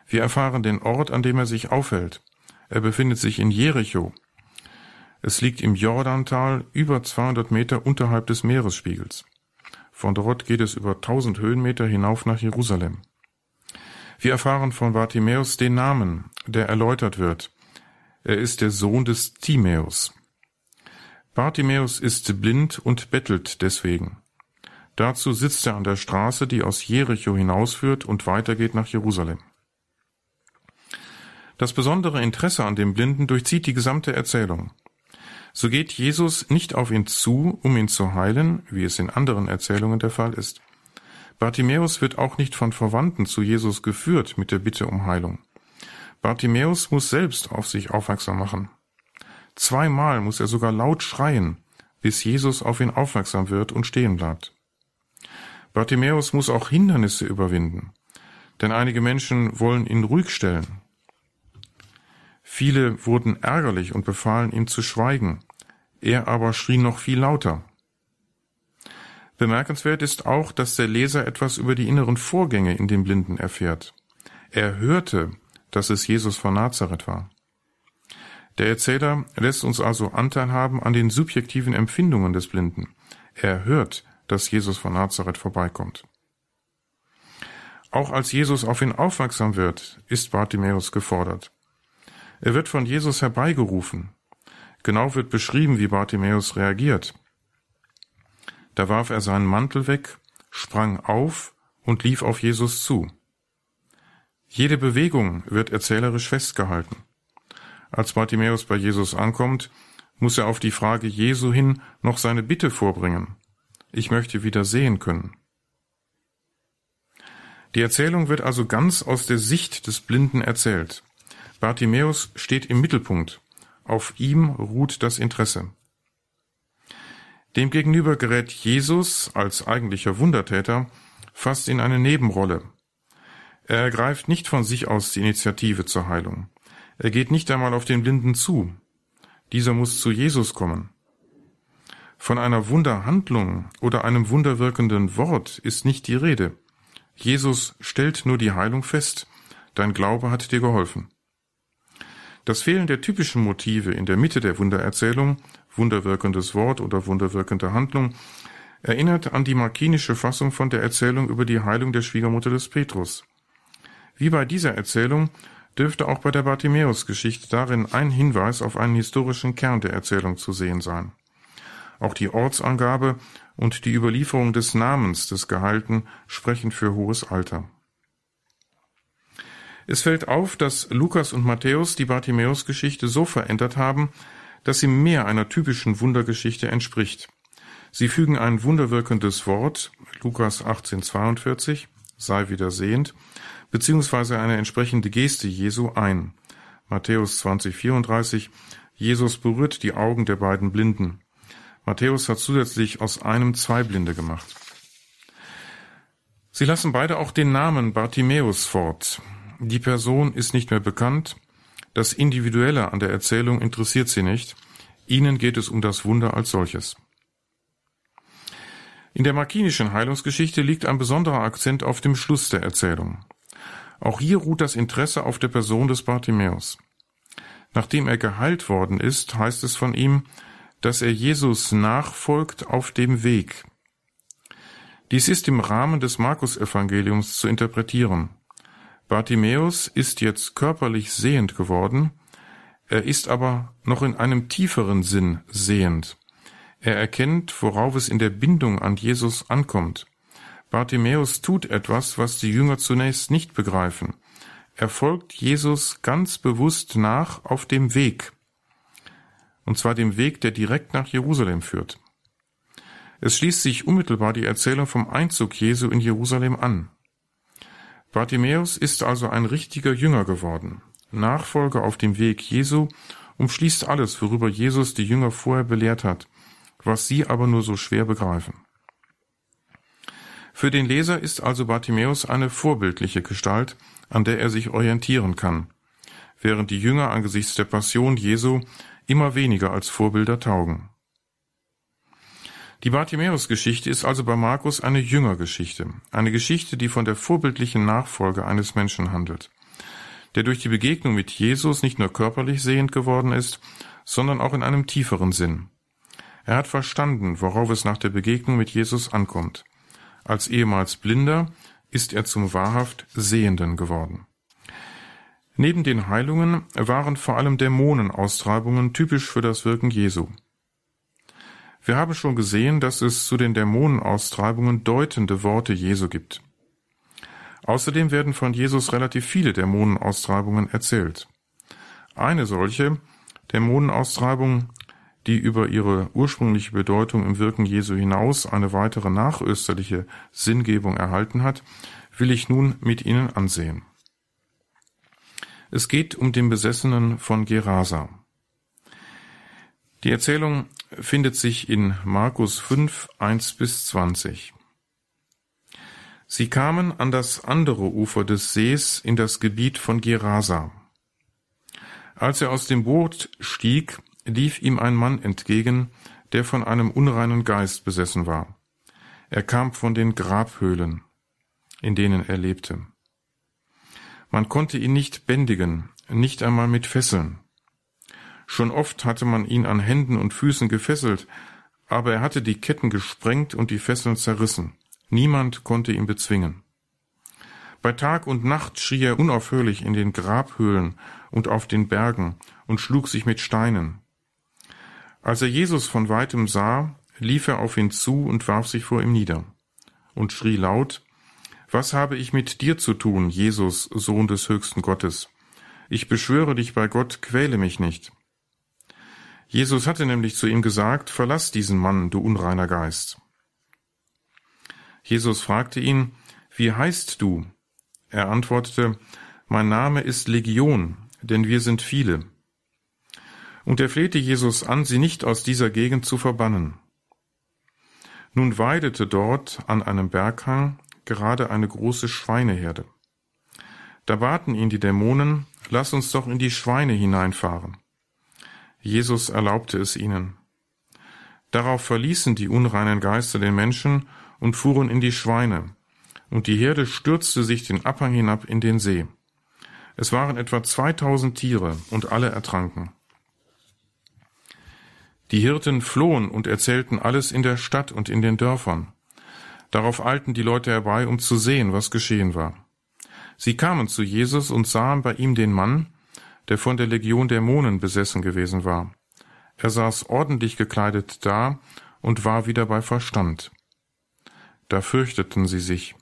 Wir erfahren den Ort, an dem er sich aufhält. Er befindet sich in Jericho. Es liegt im Jordantal über 200 Meter unterhalb des Meeresspiegels. Von dort geht es über 1000 Höhenmeter hinauf nach Jerusalem. Wir erfahren von Bartimäus den Namen, der erläutert wird. Er ist der Sohn des Timäus. Bartimäus ist blind und bettelt deswegen. Dazu sitzt er an der Straße, die aus Jericho hinausführt und weitergeht nach Jerusalem. Das besondere Interesse an dem Blinden durchzieht die gesamte Erzählung. So geht Jesus nicht auf ihn zu, um ihn zu heilen, wie es in anderen Erzählungen der Fall ist. Bartimäus wird auch nicht von Verwandten zu Jesus geführt mit der Bitte um Heilung. Bartimäus muss selbst auf sich aufmerksam machen. Zweimal muss er sogar laut schreien, bis Jesus auf ihn aufmerksam wird und stehen bleibt. Bartimäus muss auch Hindernisse überwinden, denn einige Menschen wollen ihn ruhig stellen, Viele wurden ärgerlich und befahlen ihm zu schweigen. Er aber schrie noch viel lauter. Bemerkenswert ist auch, dass der Leser etwas über die inneren Vorgänge in dem Blinden erfährt. Er hörte, dass es Jesus von Nazareth war. Der Erzähler lässt uns also Anteil haben an den subjektiven Empfindungen des Blinden. Er hört, dass Jesus von Nazareth vorbeikommt. Auch als Jesus auf ihn aufmerksam wird, ist Bartimäus gefordert. Er wird von Jesus herbeigerufen. Genau wird beschrieben, wie Bartimäus reagiert. Da warf er seinen Mantel weg, sprang auf und lief auf Jesus zu. Jede Bewegung wird erzählerisch festgehalten. Als Bartimäus bei Jesus ankommt, muss er auf die Frage Jesu hin noch seine Bitte vorbringen. Ich möchte wieder sehen können. Die Erzählung wird also ganz aus der Sicht des Blinden erzählt. Bartimäus steht im Mittelpunkt. Auf ihm ruht das Interesse. Demgegenüber gerät Jesus als eigentlicher Wundertäter fast in eine Nebenrolle. Er ergreift nicht von sich aus die Initiative zur Heilung. Er geht nicht einmal auf den Blinden zu. Dieser muss zu Jesus kommen. Von einer Wunderhandlung oder einem wunderwirkenden Wort ist nicht die Rede. Jesus stellt nur die Heilung fest. Dein Glaube hat dir geholfen. Das Fehlen der typischen Motive in der Mitte der Wundererzählung, wunderwirkendes Wort oder wunderwirkende Handlung, erinnert an die markinische Fassung von der Erzählung über die Heilung der Schwiegermutter des Petrus. Wie bei dieser Erzählung dürfte auch bei der Bartimäus-Geschichte darin ein Hinweis auf einen historischen Kern der Erzählung zu sehen sein. Auch die Ortsangabe und die Überlieferung des Namens des Geheilten sprechen für hohes Alter. Es fällt auf, dass Lukas und Matthäus die Bartimäus-Geschichte so verändert haben, dass sie mehr einer typischen Wundergeschichte entspricht. Sie fügen ein wunderwirkendes Wort, Lukas 1842, sei wieder sehend, beziehungsweise eine entsprechende Geste Jesu ein. Matthäus 20,34 Jesus berührt die Augen der beiden Blinden. Matthäus hat zusätzlich aus einem zwei Blinde gemacht. Sie lassen beide auch den Namen Bartimäus fort. Die Person ist nicht mehr bekannt, das Individuelle an der Erzählung interessiert sie nicht, ihnen geht es um das Wunder als solches. In der markinischen Heilungsgeschichte liegt ein besonderer Akzent auf dem Schluss der Erzählung. Auch hier ruht das Interesse auf der Person des Bartimäus. Nachdem er geheilt worden ist, heißt es von ihm, dass er Jesus nachfolgt auf dem Weg. Dies ist im Rahmen des Markus-Evangeliums zu interpretieren. Bartimäus ist jetzt körperlich sehend geworden, er ist aber noch in einem tieferen Sinn sehend. Er erkennt, worauf es in der Bindung an Jesus ankommt. Bartimäus tut etwas, was die Jünger zunächst nicht begreifen. Er folgt Jesus ganz bewusst nach auf dem Weg. Und zwar dem Weg, der direkt nach Jerusalem führt. Es schließt sich unmittelbar die Erzählung vom Einzug Jesu in Jerusalem an. Bartimäus ist also ein richtiger Jünger geworden. Nachfolger auf dem Weg Jesu umschließt alles, worüber Jesus die Jünger vorher belehrt hat, was sie aber nur so schwer begreifen. Für den Leser ist also Bartimäus eine vorbildliche Gestalt, an der er sich orientieren kann, während die Jünger angesichts der Passion Jesu immer weniger als Vorbilder taugen. Die Bartimäus-Geschichte ist also bei Markus eine Jüngergeschichte, eine Geschichte, die von der vorbildlichen Nachfolge eines Menschen handelt der durch die Begegnung mit Jesus nicht nur körperlich sehend geworden ist, sondern auch in einem tieferen Sinn. Er hat verstanden, worauf es nach der Begegnung mit Jesus ankommt. Als ehemals Blinder ist er zum wahrhaft Sehenden geworden. Neben den Heilungen waren vor allem Dämonenaustreibungen typisch für das Wirken Jesu. Wir haben schon gesehen, dass es zu den Dämonenaustreibungen deutende Worte Jesu gibt. Außerdem werden von Jesus relativ viele Dämonenaustreibungen erzählt. Eine solche Dämonenaustreibung, die über ihre ursprüngliche Bedeutung im Wirken Jesu hinaus eine weitere nachösterliche Sinngebung erhalten hat, will ich nun mit Ihnen ansehen. Es geht um den Besessenen von Gerasa. Die Erzählung findet sich in Markus 5, 1 bis 20. Sie kamen an das andere Ufer des Sees in das Gebiet von Gerasa. Als er aus dem Boot stieg, lief ihm ein Mann entgegen, der von einem unreinen Geist besessen war. Er kam von den Grabhöhlen, in denen er lebte. Man konnte ihn nicht bändigen, nicht einmal mit Fesseln. Schon oft hatte man ihn an Händen und Füßen gefesselt, aber er hatte die Ketten gesprengt und die Fesseln zerrissen. Niemand konnte ihn bezwingen. Bei Tag und Nacht schrie er unaufhörlich in den Grabhöhlen und auf den Bergen und schlug sich mit Steinen. Als er Jesus von weitem sah, lief er auf ihn zu und warf sich vor ihm nieder und schrie laut, Was habe ich mit dir zu tun, Jesus, Sohn des höchsten Gottes? Ich beschwöre dich bei Gott, quäle mich nicht. Jesus hatte nämlich zu ihm gesagt, Verlass diesen Mann, du unreiner Geist. Jesus fragte ihn, Wie heißt du? Er antwortete, Mein Name ist Legion, denn wir sind viele. Und er flehte Jesus an, sie nicht aus dieser Gegend zu verbannen. Nun weidete dort an einem Berghang gerade eine große Schweineherde. Da baten ihn die Dämonen, lass uns doch in die Schweine hineinfahren. Jesus erlaubte es ihnen. Darauf verließen die unreinen Geister den Menschen und fuhren in die Schweine, und die Herde stürzte sich den Abhang hinab in den See. Es waren etwa 2000 Tiere und alle ertranken. Die Hirten flohen und erzählten alles in der Stadt und in den Dörfern. Darauf eilten die Leute herbei, um zu sehen, was geschehen war. Sie kamen zu Jesus und sahen bei ihm den Mann, der von der Legion Dämonen besessen gewesen war. Er saß ordentlich gekleidet da und war wieder bei Verstand. Da fürchteten sie sich.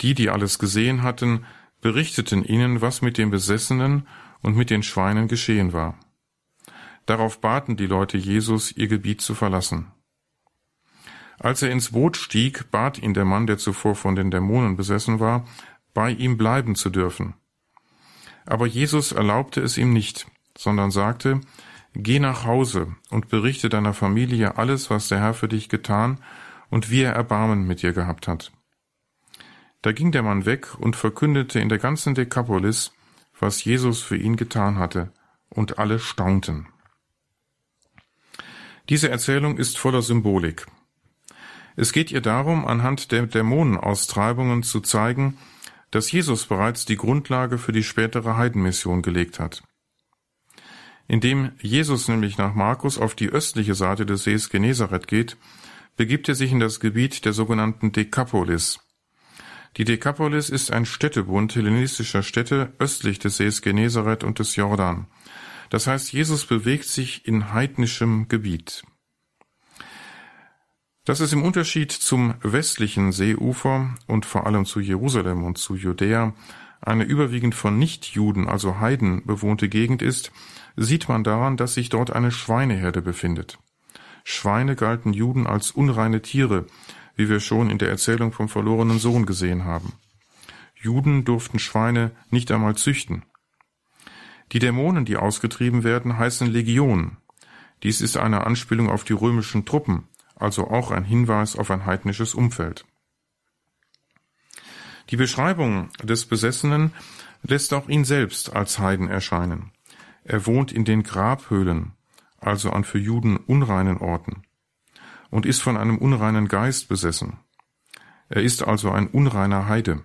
Die, die alles gesehen hatten, berichteten ihnen, was mit dem Besessenen und mit den Schweinen geschehen war. Darauf baten die Leute Jesus, ihr Gebiet zu verlassen. Als er ins Boot stieg, bat ihn der Mann, der zuvor von den Dämonen besessen war, bei ihm bleiben zu dürfen. Aber Jesus erlaubte es ihm nicht, sondern sagte, Geh nach Hause und berichte deiner Familie alles, was der Herr für dich getan und wie er Erbarmen mit dir gehabt hat. Da ging der Mann weg und verkündete in der ganzen Dekapolis, was Jesus für ihn getan hatte, und alle staunten. Diese Erzählung ist voller Symbolik. Es geht ihr darum, anhand der Dämonenaustreibungen zu zeigen, dass Jesus bereits die Grundlage für die spätere Heidenmission gelegt hat. Indem Jesus nämlich nach Markus auf die östliche Seite des Sees Genezareth geht, begibt er sich in das Gebiet der sogenannten Dekapolis. Die Dekapolis ist ein Städtebund hellenistischer Städte östlich des Sees Genezareth und des Jordan. Das heißt, Jesus bewegt sich in heidnischem Gebiet. Das ist im Unterschied zum westlichen Seeufer und vor allem zu Jerusalem und zu Judäa eine überwiegend von Nichtjuden, also Heiden, bewohnte Gegend ist, sieht man daran, dass sich dort eine Schweineherde befindet. Schweine galten Juden als unreine Tiere, wie wir schon in der Erzählung vom verlorenen Sohn gesehen haben. Juden durften Schweine nicht einmal züchten. Die Dämonen, die ausgetrieben werden, heißen Legion. Dies ist eine Anspielung auf die römischen Truppen, also auch ein Hinweis auf ein heidnisches Umfeld. Die Beschreibung des Besessenen lässt auch ihn selbst als Heiden erscheinen. Er wohnt in den Grabhöhlen, also an für Juden unreinen Orten, und ist von einem unreinen Geist besessen. Er ist also ein unreiner Heide.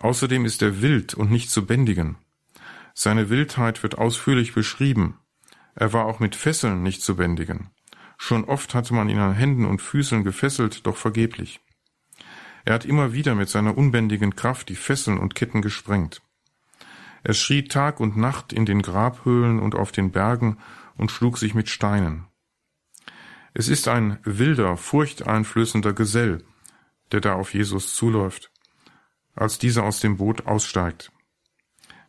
Außerdem ist er wild und nicht zu bändigen. Seine Wildheit wird ausführlich beschrieben. Er war auch mit Fesseln nicht zu bändigen. Schon oft hatte man ihn an Händen und Füßen gefesselt, doch vergeblich. Er hat immer wieder mit seiner unbändigen Kraft die Fesseln und Ketten gesprengt. Er schrie Tag und Nacht in den Grabhöhlen und auf den Bergen und schlug sich mit Steinen. Es ist ein wilder, furchteinflößender Gesell, der da auf Jesus zuläuft, als dieser aus dem Boot aussteigt.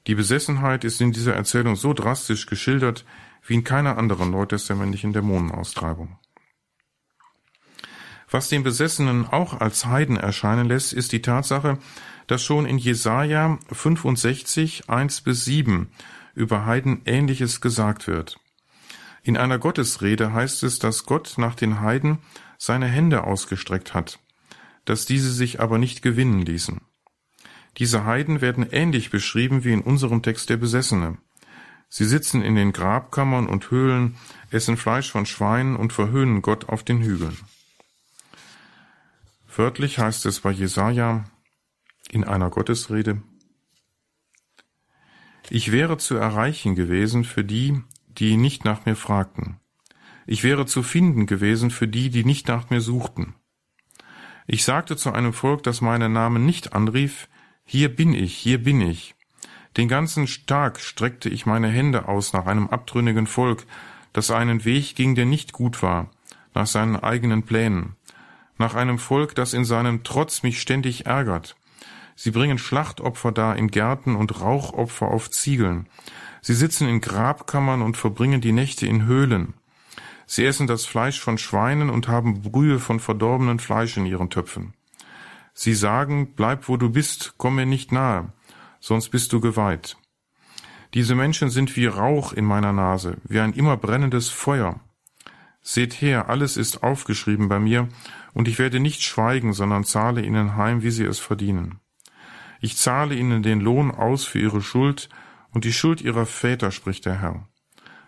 Die Besessenheit ist in dieser Erzählung so drastisch geschildert, wie in keiner anderen neutestamentlichen Dämonenaustreibung. Was den Besessenen auch als Heiden erscheinen lässt, ist die Tatsache, dass schon in Jesaja 65, 1 bis 7 über Heiden Ähnliches gesagt wird. In einer Gottesrede heißt es, dass Gott nach den Heiden seine Hände ausgestreckt hat, dass diese sich aber nicht gewinnen ließen. Diese Heiden werden ähnlich beschrieben wie in unserem Text der Besessene. Sie sitzen in den Grabkammern und Höhlen, essen Fleisch von Schweinen und verhöhnen Gott auf den Hügeln. Wörtlich heißt es bei Jesaja in einer Gottesrede, ich wäre zu erreichen gewesen für die, die nicht nach mir fragten. Ich wäre zu finden gewesen für die, die nicht nach mir suchten. Ich sagte zu einem Volk, das meinen Namen nicht anrief, hier bin ich, hier bin ich. Den ganzen Tag streckte ich meine Hände aus nach einem abtrünnigen Volk, das einen Weg ging, der nicht gut war, nach seinen eigenen Plänen, nach einem Volk, das in seinem Trotz mich ständig ärgert. Sie bringen Schlachtopfer dar in Gärten und Rauchopfer auf Ziegeln. Sie sitzen in Grabkammern und verbringen die Nächte in Höhlen. Sie essen das Fleisch von Schweinen und haben Brühe von verdorbenen Fleisch in ihren Töpfen. Sie sagen, bleib wo du bist, komm mir nicht nahe sonst bist du geweiht. Diese Menschen sind wie Rauch in meiner Nase, wie ein immer brennendes Feuer. Seht her, alles ist aufgeschrieben bei mir, und ich werde nicht schweigen, sondern zahle ihnen heim, wie sie es verdienen. Ich zahle ihnen den Lohn aus für ihre Schuld und die Schuld ihrer Väter, spricht der Herr.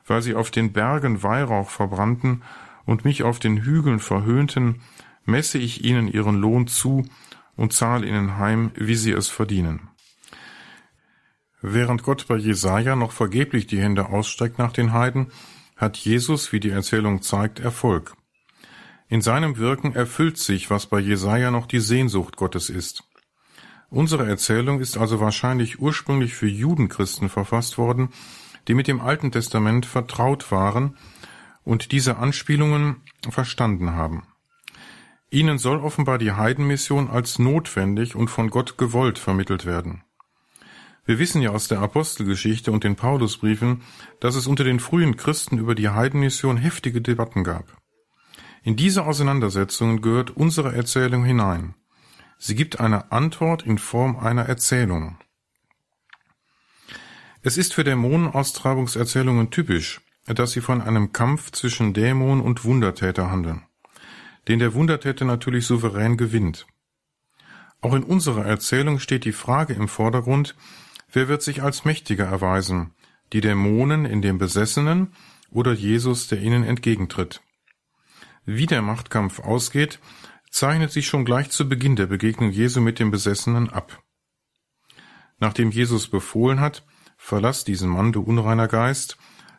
Weil sie auf den Bergen Weihrauch verbrannten und mich auf den Hügeln verhöhnten, messe ich ihnen ihren Lohn zu und zahle ihnen heim, wie sie es verdienen. Während Gott bei Jesaja noch vergeblich die Hände ausstreckt nach den Heiden, hat Jesus, wie die Erzählung zeigt, Erfolg. In seinem Wirken erfüllt sich, was bei Jesaja noch die Sehnsucht Gottes ist. Unsere Erzählung ist also wahrscheinlich ursprünglich für Judenchristen verfasst worden, die mit dem Alten Testament vertraut waren und diese Anspielungen verstanden haben. Ihnen soll offenbar die Heidenmission als notwendig und von Gott gewollt vermittelt werden. Wir wissen ja aus der Apostelgeschichte und den Paulusbriefen, dass es unter den frühen Christen über die Heidenmission heftige Debatten gab. In diese Auseinandersetzungen gehört unsere Erzählung hinein. Sie gibt eine Antwort in Form einer Erzählung. Es ist für Dämonenaustreibungserzählungen typisch, dass sie von einem Kampf zwischen Dämon und Wundertäter handeln, den der Wundertäter natürlich souverän gewinnt. Auch in unserer Erzählung steht die Frage im Vordergrund, wer wird sich als mächtiger erweisen, die Dämonen in dem Besessenen oder Jesus, der ihnen entgegentritt. Wie der Machtkampf ausgeht, zeichnet sich schon gleich zu Beginn der Begegnung Jesu mit dem Besessenen ab. Nachdem Jesus befohlen hat, verlass diesen Mann, du unreiner Geist,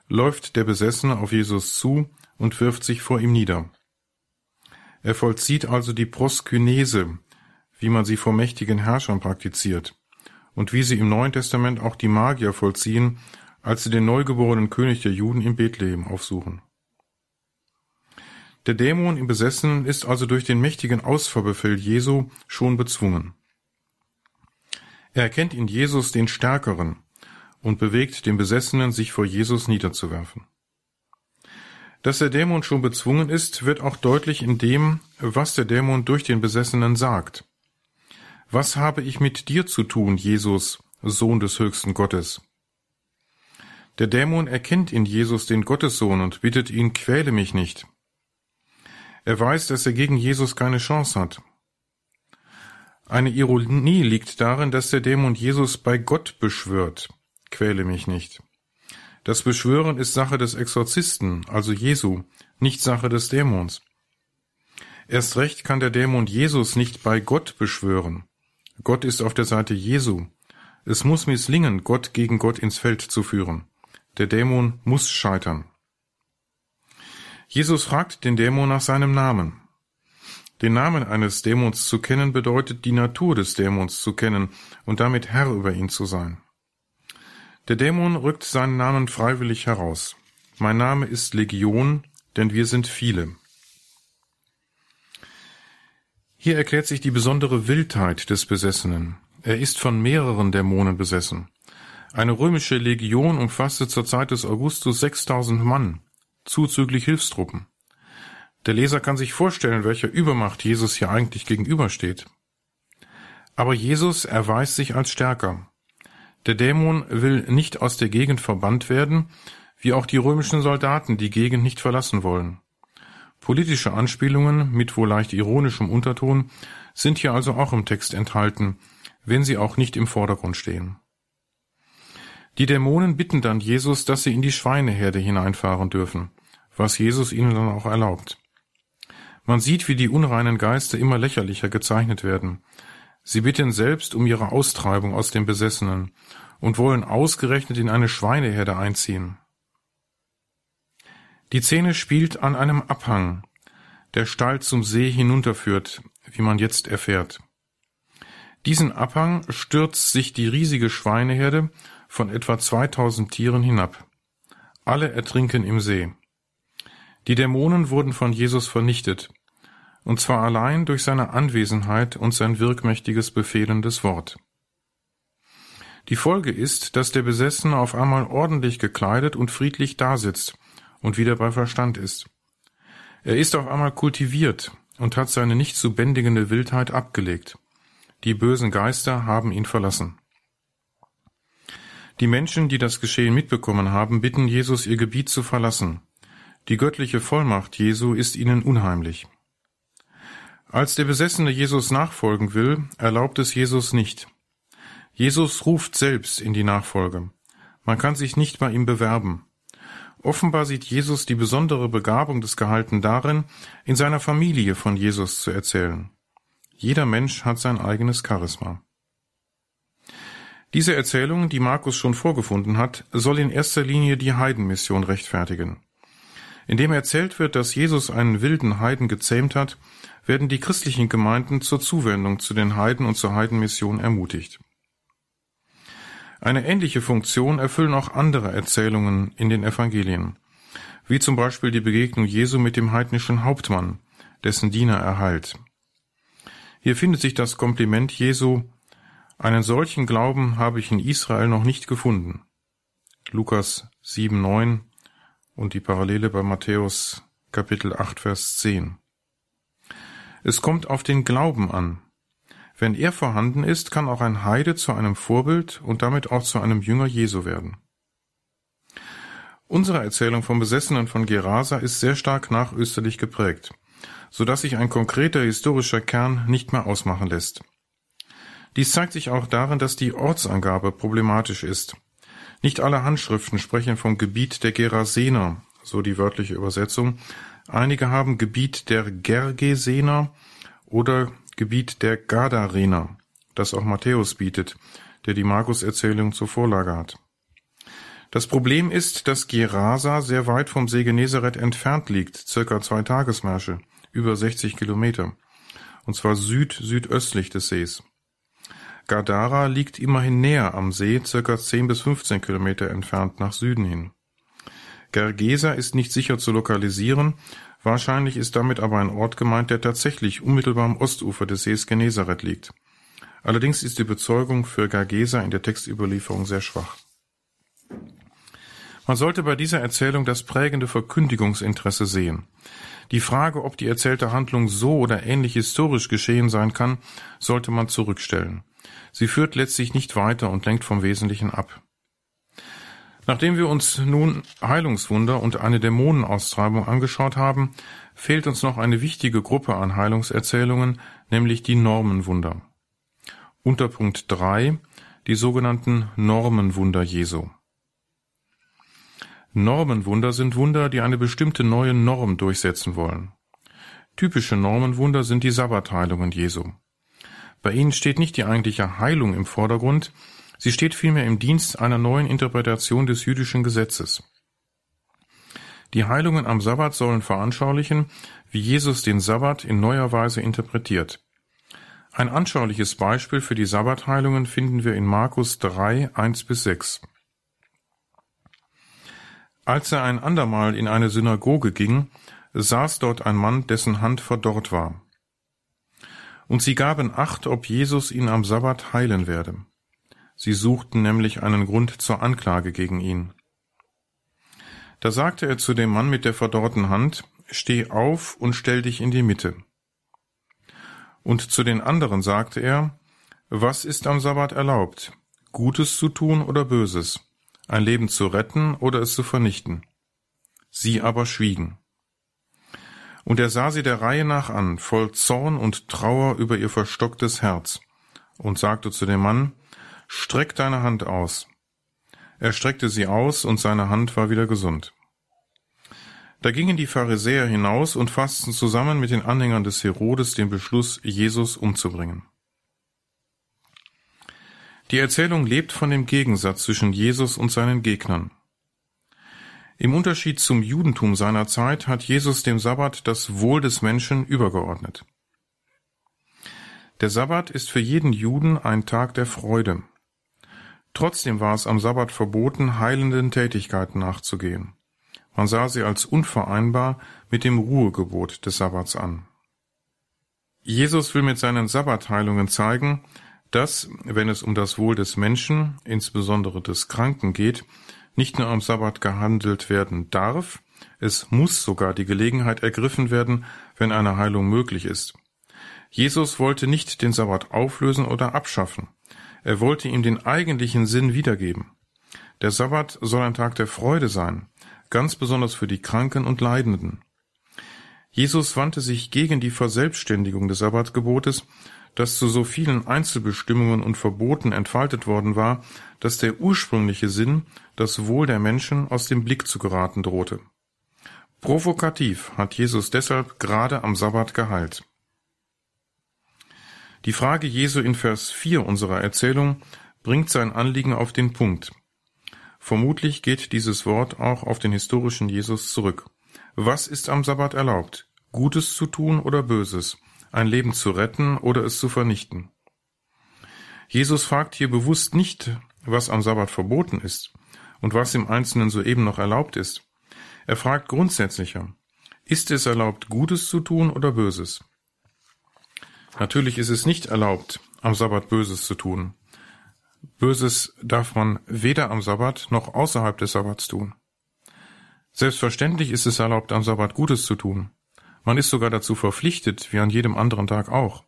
läuft der Besessene auf Jesus zu und wirft sich vor ihm nieder. Er vollzieht also die Proskynese, wie man sie vor mächtigen Herrschern praktiziert, und wie sie im Neuen Testament auch die Magier vollziehen, als sie den neugeborenen König der Juden in Bethlehem aufsuchen. Der Dämon im Besessenen ist also durch den mächtigen Ausfahrbefehl Jesu schon bezwungen. Er erkennt in Jesus den Stärkeren und bewegt den Besessenen, sich vor Jesus niederzuwerfen. Dass der Dämon schon bezwungen ist, wird auch deutlich in dem, was der Dämon durch den Besessenen sagt. Was habe ich mit dir zu tun, Jesus, Sohn des höchsten Gottes? Der Dämon erkennt in Jesus den Gottessohn und bittet ihn, quäle mich nicht. Er weiß, dass er gegen Jesus keine Chance hat. Eine Ironie liegt darin, dass der Dämon Jesus bei Gott beschwört. Quäle mich nicht. Das Beschwören ist Sache des Exorzisten, also Jesu, nicht Sache des Dämons. Erst recht kann der Dämon Jesus nicht bei Gott beschwören. Gott ist auf der Seite Jesu. Es muss misslingen, Gott gegen Gott ins Feld zu führen. Der Dämon muss scheitern. Jesus fragt den Dämon nach seinem Namen. Den Namen eines Dämons zu kennen bedeutet, die Natur des Dämons zu kennen und damit Herr über ihn zu sein. Der Dämon rückt seinen Namen freiwillig heraus. Mein Name ist Legion, denn wir sind viele. Hier erklärt sich die besondere Wildheit des Besessenen. Er ist von mehreren Dämonen besessen. Eine römische Legion umfasste zur Zeit des Augustus 6000 Mann zuzüglich Hilfstruppen. Der Leser kann sich vorstellen, welcher Übermacht Jesus hier eigentlich gegenübersteht. Aber Jesus erweist sich als stärker. Der Dämon will nicht aus der Gegend verbannt werden, wie auch die römischen Soldaten die Gegend nicht verlassen wollen. Politische Anspielungen mit wohl leicht ironischem Unterton sind hier also auch im Text enthalten, wenn sie auch nicht im Vordergrund stehen. Die Dämonen bitten dann Jesus, dass sie in die Schweineherde hineinfahren dürfen was Jesus ihnen dann auch erlaubt. Man sieht, wie die unreinen Geister immer lächerlicher gezeichnet werden. Sie bitten selbst um ihre Austreibung aus dem Besessenen und wollen ausgerechnet in eine Schweineherde einziehen. Die Szene spielt an einem Abhang, der steil zum See hinunterführt, wie man jetzt erfährt. Diesen Abhang stürzt sich die riesige Schweineherde von etwa 2000 Tieren hinab. Alle ertrinken im See. Die Dämonen wurden von Jesus vernichtet, und zwar allein durch seine Anwesenheit und sein wirkmächtiges befehlendes Wort. Die Folge ist, dass der Besessene auf einmal ordentlich gekleidet und friedlich dasitzt und wieder bei Verstand ist. Er ist auf einmal kultiviert und hat seine nicht zu bändigende Wildheit abgelegt. Die bösen Geister haben ihn verlassen. Die Menschen, die das Geschehen mitbekommen haben, bitten Jesus, ihr Gebiet zu verlassen. Die göttliche Vollmacht Jesu ist ihnen unheimlich. Als der Besessene Jesus nachfolgen will, erlaubt es Jesus nicht. Jesus ruft selbst in die Nachfolge. Man kann sich nicht bei ihm bewerben. Offenbar sieht Jesus die besondere Begabung des Gehalten darin, in seiner Familie von Jesus zu erzählen. Jeder Mensch hat sein eigenes Charisma. Diese Erzählung, die Markus schon vorgefunden hat, soll in erster Linie die Heidenmission rechtfertigen. Indem erzählt wird, dass Jesus einen wilden Heiden gezähmt hat, werden die christlichen Gemeinden zur Zuwendung zu den Heiden und zur Heidenmission ermutigt. Eine ähnliche Funktion erfüllen auch andere Erzählungen in den Evangelien, wie zum Beispiel die Begegnung Jesu mit dem heidnischen Hauptmann, dessen Diener er heilt. Hier findet sich das Kompliment Jesu, einen solchen Glauben habe ich in Israel noch nicht gefunden. Lukas 7, 9 und die Parallele bei Matthäus Kapitel 8, Vers 10. Es kommt auf den Glauben an. Wenn er vorhanden ist, kann auch ein Heide zu einem Vorbild und damit auch zu einem Jünger Jesu werden. Unsere Erzählung vom Besessenen von Gerasa ist sehr stark nachösterlich geprägt, so dass sich ein konkreter historischer Kern nicht mehr ausmachen lässt. Dies zeigt sich auch darin, dass die Ortsangabe problematisch ist. Nicht alle Handschriften sprechen vom Gebiet der Gerasener, so die wörtliche Übersetzung. Einige haben Gebiet der Gergesener oder Gebiet der Gadarener, das auch Matthäus bietet, der die Markus-Erzählung zur Vorlage hat. Das Problem ist, dass Gerasa sehr weit vom See Genezareth entfernt liegt, circa zwei Tagesmärsche, über 60 Kilometer, und zwar süd-südöstlich des Sees. Gadara liegt immerhin näher am See, circa 10 bis 15 Kilometer entfernt nach Süden hin. Gergesa ist nicht sicher zu lokalisieren, wahrscheinlich ist damit aber ein Ort gemeint, der tatsächlich unmittelbar am Ostufer des Sees Genezareth liegt. Allerdings ist die Bezeugung für Gergesa in der Textüberlieferung sehr schwach. Man sollte bei dieser Erzählung das prägende Verkündigungsinteresse sehen. Die Frage, ob die erzählte Handlung so oder ähnlich historisch geschehen sein kann, sollte man zurückstellen. Sie führt letztlich nicht weiter und lenkt vom Wesentlichen ab. Nachdem wir uns nun Heilungswunder und eine Dämonenaustreibung angeschaut haben, fehlt uns noch eine wichtige Gruppe an Heilungserzählungen, nämlich die Normenwunder. Unter Punkt 3 die sogenannten Normenwunder Jesu. Normenwunder sind Wunder, die eine bestimmte neue Norm durchsetzen wollen. Typische Normenwunder sind die Sabbatheilungen Jesu. Bei ihnen steht nicht die eigentliche Heilung im Vordergrund, sie steht vielmehr im Dienst einer neuen Interpretation des jüdischen Gesetzes. Die Heilungen am Sabbat sollen veranschaulichen, wie Jesus den Sabbat in neuer Weise interpretiert. Ein anschauliches Beispiel für die Sabbatheilungen finden wir in Markus 3, 1 bis 6. Als er ein andermal in eine Synagoge ging, saß dort ein Mann, dessen Hand verdorrt war. Und sie gaben Acht, ob Jesus ihn am Sabbat heilen werde. Sie suchten nämlich einen Grund zur Anklage gegen ihn. Da sagte er zu dem Mann mit der verdorrten Hand, Steh auf und stell dich in die Mitte. Und zu den anderen sagte er, Was ist am Sabbat erlaubt? Gutes zu tun oder Böses? Ein Leben zu retten oder es zu vernichten? Sie aber schwiegen. Und er sah sie der Reihe nach an, voll Zorn und Trauer über ihr verstocktes Herz, und sagte zu dem Mann, Streck deine Hand aus. Er streckte sie aus, und seine Hand war wieder gesund. Da gingen die Pharisäer hinaus und fassten zusammen mit den Anhängern des Herodes den Beschluss, Jesus umzubringen. Die Erzählung lebt von dem Gegensatz zwischen Jesus und seinen Gegnern. Im Unterschied zum Judentum seiner Zeit hat Jesus dem Sabbat das Wohl des Menschen übergeordnet. Der Sabbat ist für jeden Juden ein Tag der Freude. Trotzdem war es am Sabbat verboten, heilenden Tätigkeiten nachzugehen. Man sah sie als unvereinbar mit dem Ruhegebot des Sabbats an. Jesus will mit seinen Sabbatheilungen zeigen, dass, wenn es um das Wohl des Menschen, insbesondere des Kranken geht, nicht nur am Sabbat gehandelt werden darf, es muss sogar die Gelegenheit ergriffen werden, wenn eine Heilung möglich ist. Jesus wollte nicht den Sabbat auflösen oder abschaffen. Er wollte ihm den eigentlichen Sinn wiedergeben. Der Sabbat soll ein Tag der Freude sein, ganz besonders für die Kranken und Leidenden. Jesus wandte sich gegen die Verselbstständigung des Sabbatgebotes das zu so vielen Einzelbestimmungen und Verboten entfaltet worden war, dass der ursprüngliche Sinn, das Wohl der Menschen, aus dem Blick zu geraten drohte. Provokativ hat Jesus deshalb gerade am Sabbat geheilt. Die Frage Jesu in Vers 4 unserer Erzählung bringt sein Anliegen auf den Punkt. Vermutlich geht dieses Wort auch auf den historischen Jesus zurück. Was ist am Sabbat erlaubt? Gutes zu tun oder Böses? Ein Leben zu retten oder es zu vernichten? Jesus fragt hier bewusst nicht, was am Sabbat verboten ist und was im Einzelnen soeben noch erlaubt ist. Er fragt grundsätzlicher, ist es erlaubt, Gutes zu tun oder Böses? Natürlich ist es nicht erlaubt, am Sabbat Böses zu tun. Böses darf man weder am Sabbat noch außerhalb des Sabbats tun. Selbstverständlich ist es erlaubt, am Sabbat Gutes zu tun. Man ist sogar dazu verpflichtet, wie an jedem anderen Tag auch.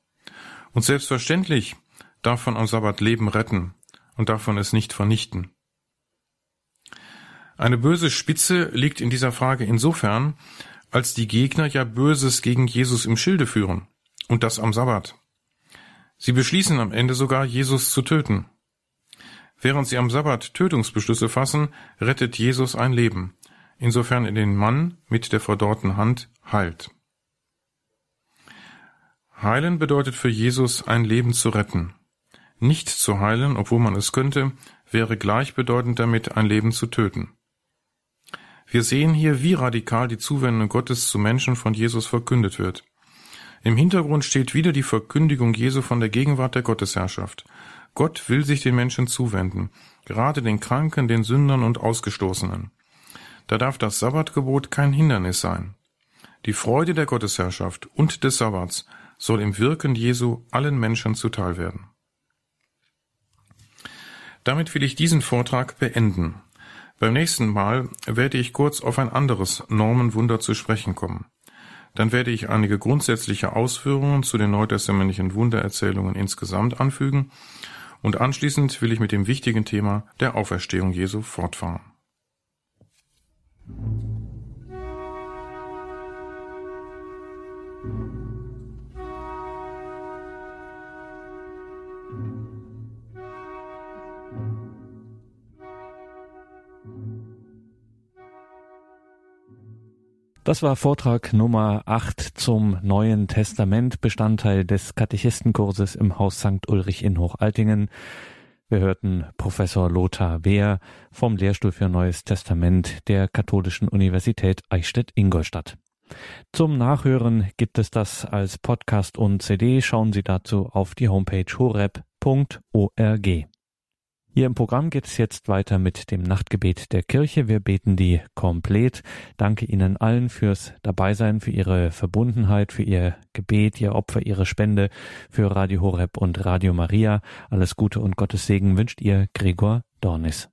Und selbstverständlich darf man am Sabbat Leben retten und darf man es nicht vernichten. Eine böse Spitze liegt in dieser Frage insofern, als die Gegner ja Böses gegen Jesus im Schilde führen, und das am Sabbat. Sie beschließen am Ende sogar, Jesus zu töten. Während sie am Sabbat Tötungsbeschlüsse fassen, rettet Jesus ein Leben, insofern er den Mann mit der verdorrten Hand heilt. Heilen bedeutet für Jesus ein Leben zu retten. Nicht zu heilen, obwohl man es könnte, wäre gleichbedeutend damit, ein Leben zu töten. Wir sehen hier, wie radikal die Zuwendung Gottes zu Menschen von Jesus verkündet wird. Im Hintergrund steht wieder die Verkündigung Jesu von der Gegenwart der Gottesherrschaft. Gott will sich den Menschen zuwenden, gerade den Kranken, den Sündern und Ausgestoßenen. Da darf das Sabbatgebot kein Hindernis sein. Die Freude der Gottesherrschaft und des Sabbats soll im Wirken Jesu allen Menschen zuteil werden. Damit will ich diesen Vortrag beenden. Beim nächsten Mal werde ich kurz auf ein anderes Normenwunder zu sprechen kommen. Dann werde ich einige grundsätzliche Ausführungen zu den neutestamentlichen Wundererzählungen insgesamt anfügen und anschließend will ich mit dem wichtigen Thema der Auferstehung Jesu fortfahren. Das war Vortrag Nummer 8 zum Neuen Testament, Bestandteil des Katechistenkurses im Haus St. Ulrich in Hochaltingen. Wir hörten Professor Lothar Wehr vom Lehrstuhl für Neues Testament der Katholischen Universität Eichstätt-Ingolstadt. Zum Nachhören gibt es das als Podcast und CD. Schauen Sie dazu auf die Homepage horeb.org. Hier im Programm geht es jetzt weiter mit dem Nachtgebet der Kirche. Wir beten die komplett. Danke Ihnen allen fürs Dabeisein, für Ihre Verbundenheit, für Ihr Gebet, Ihr Opfer, Ihre Spende für Radio Horeb und Radio Maria. Alles Gute und Gottes Segen wünscht Ihr Gregor Dornis.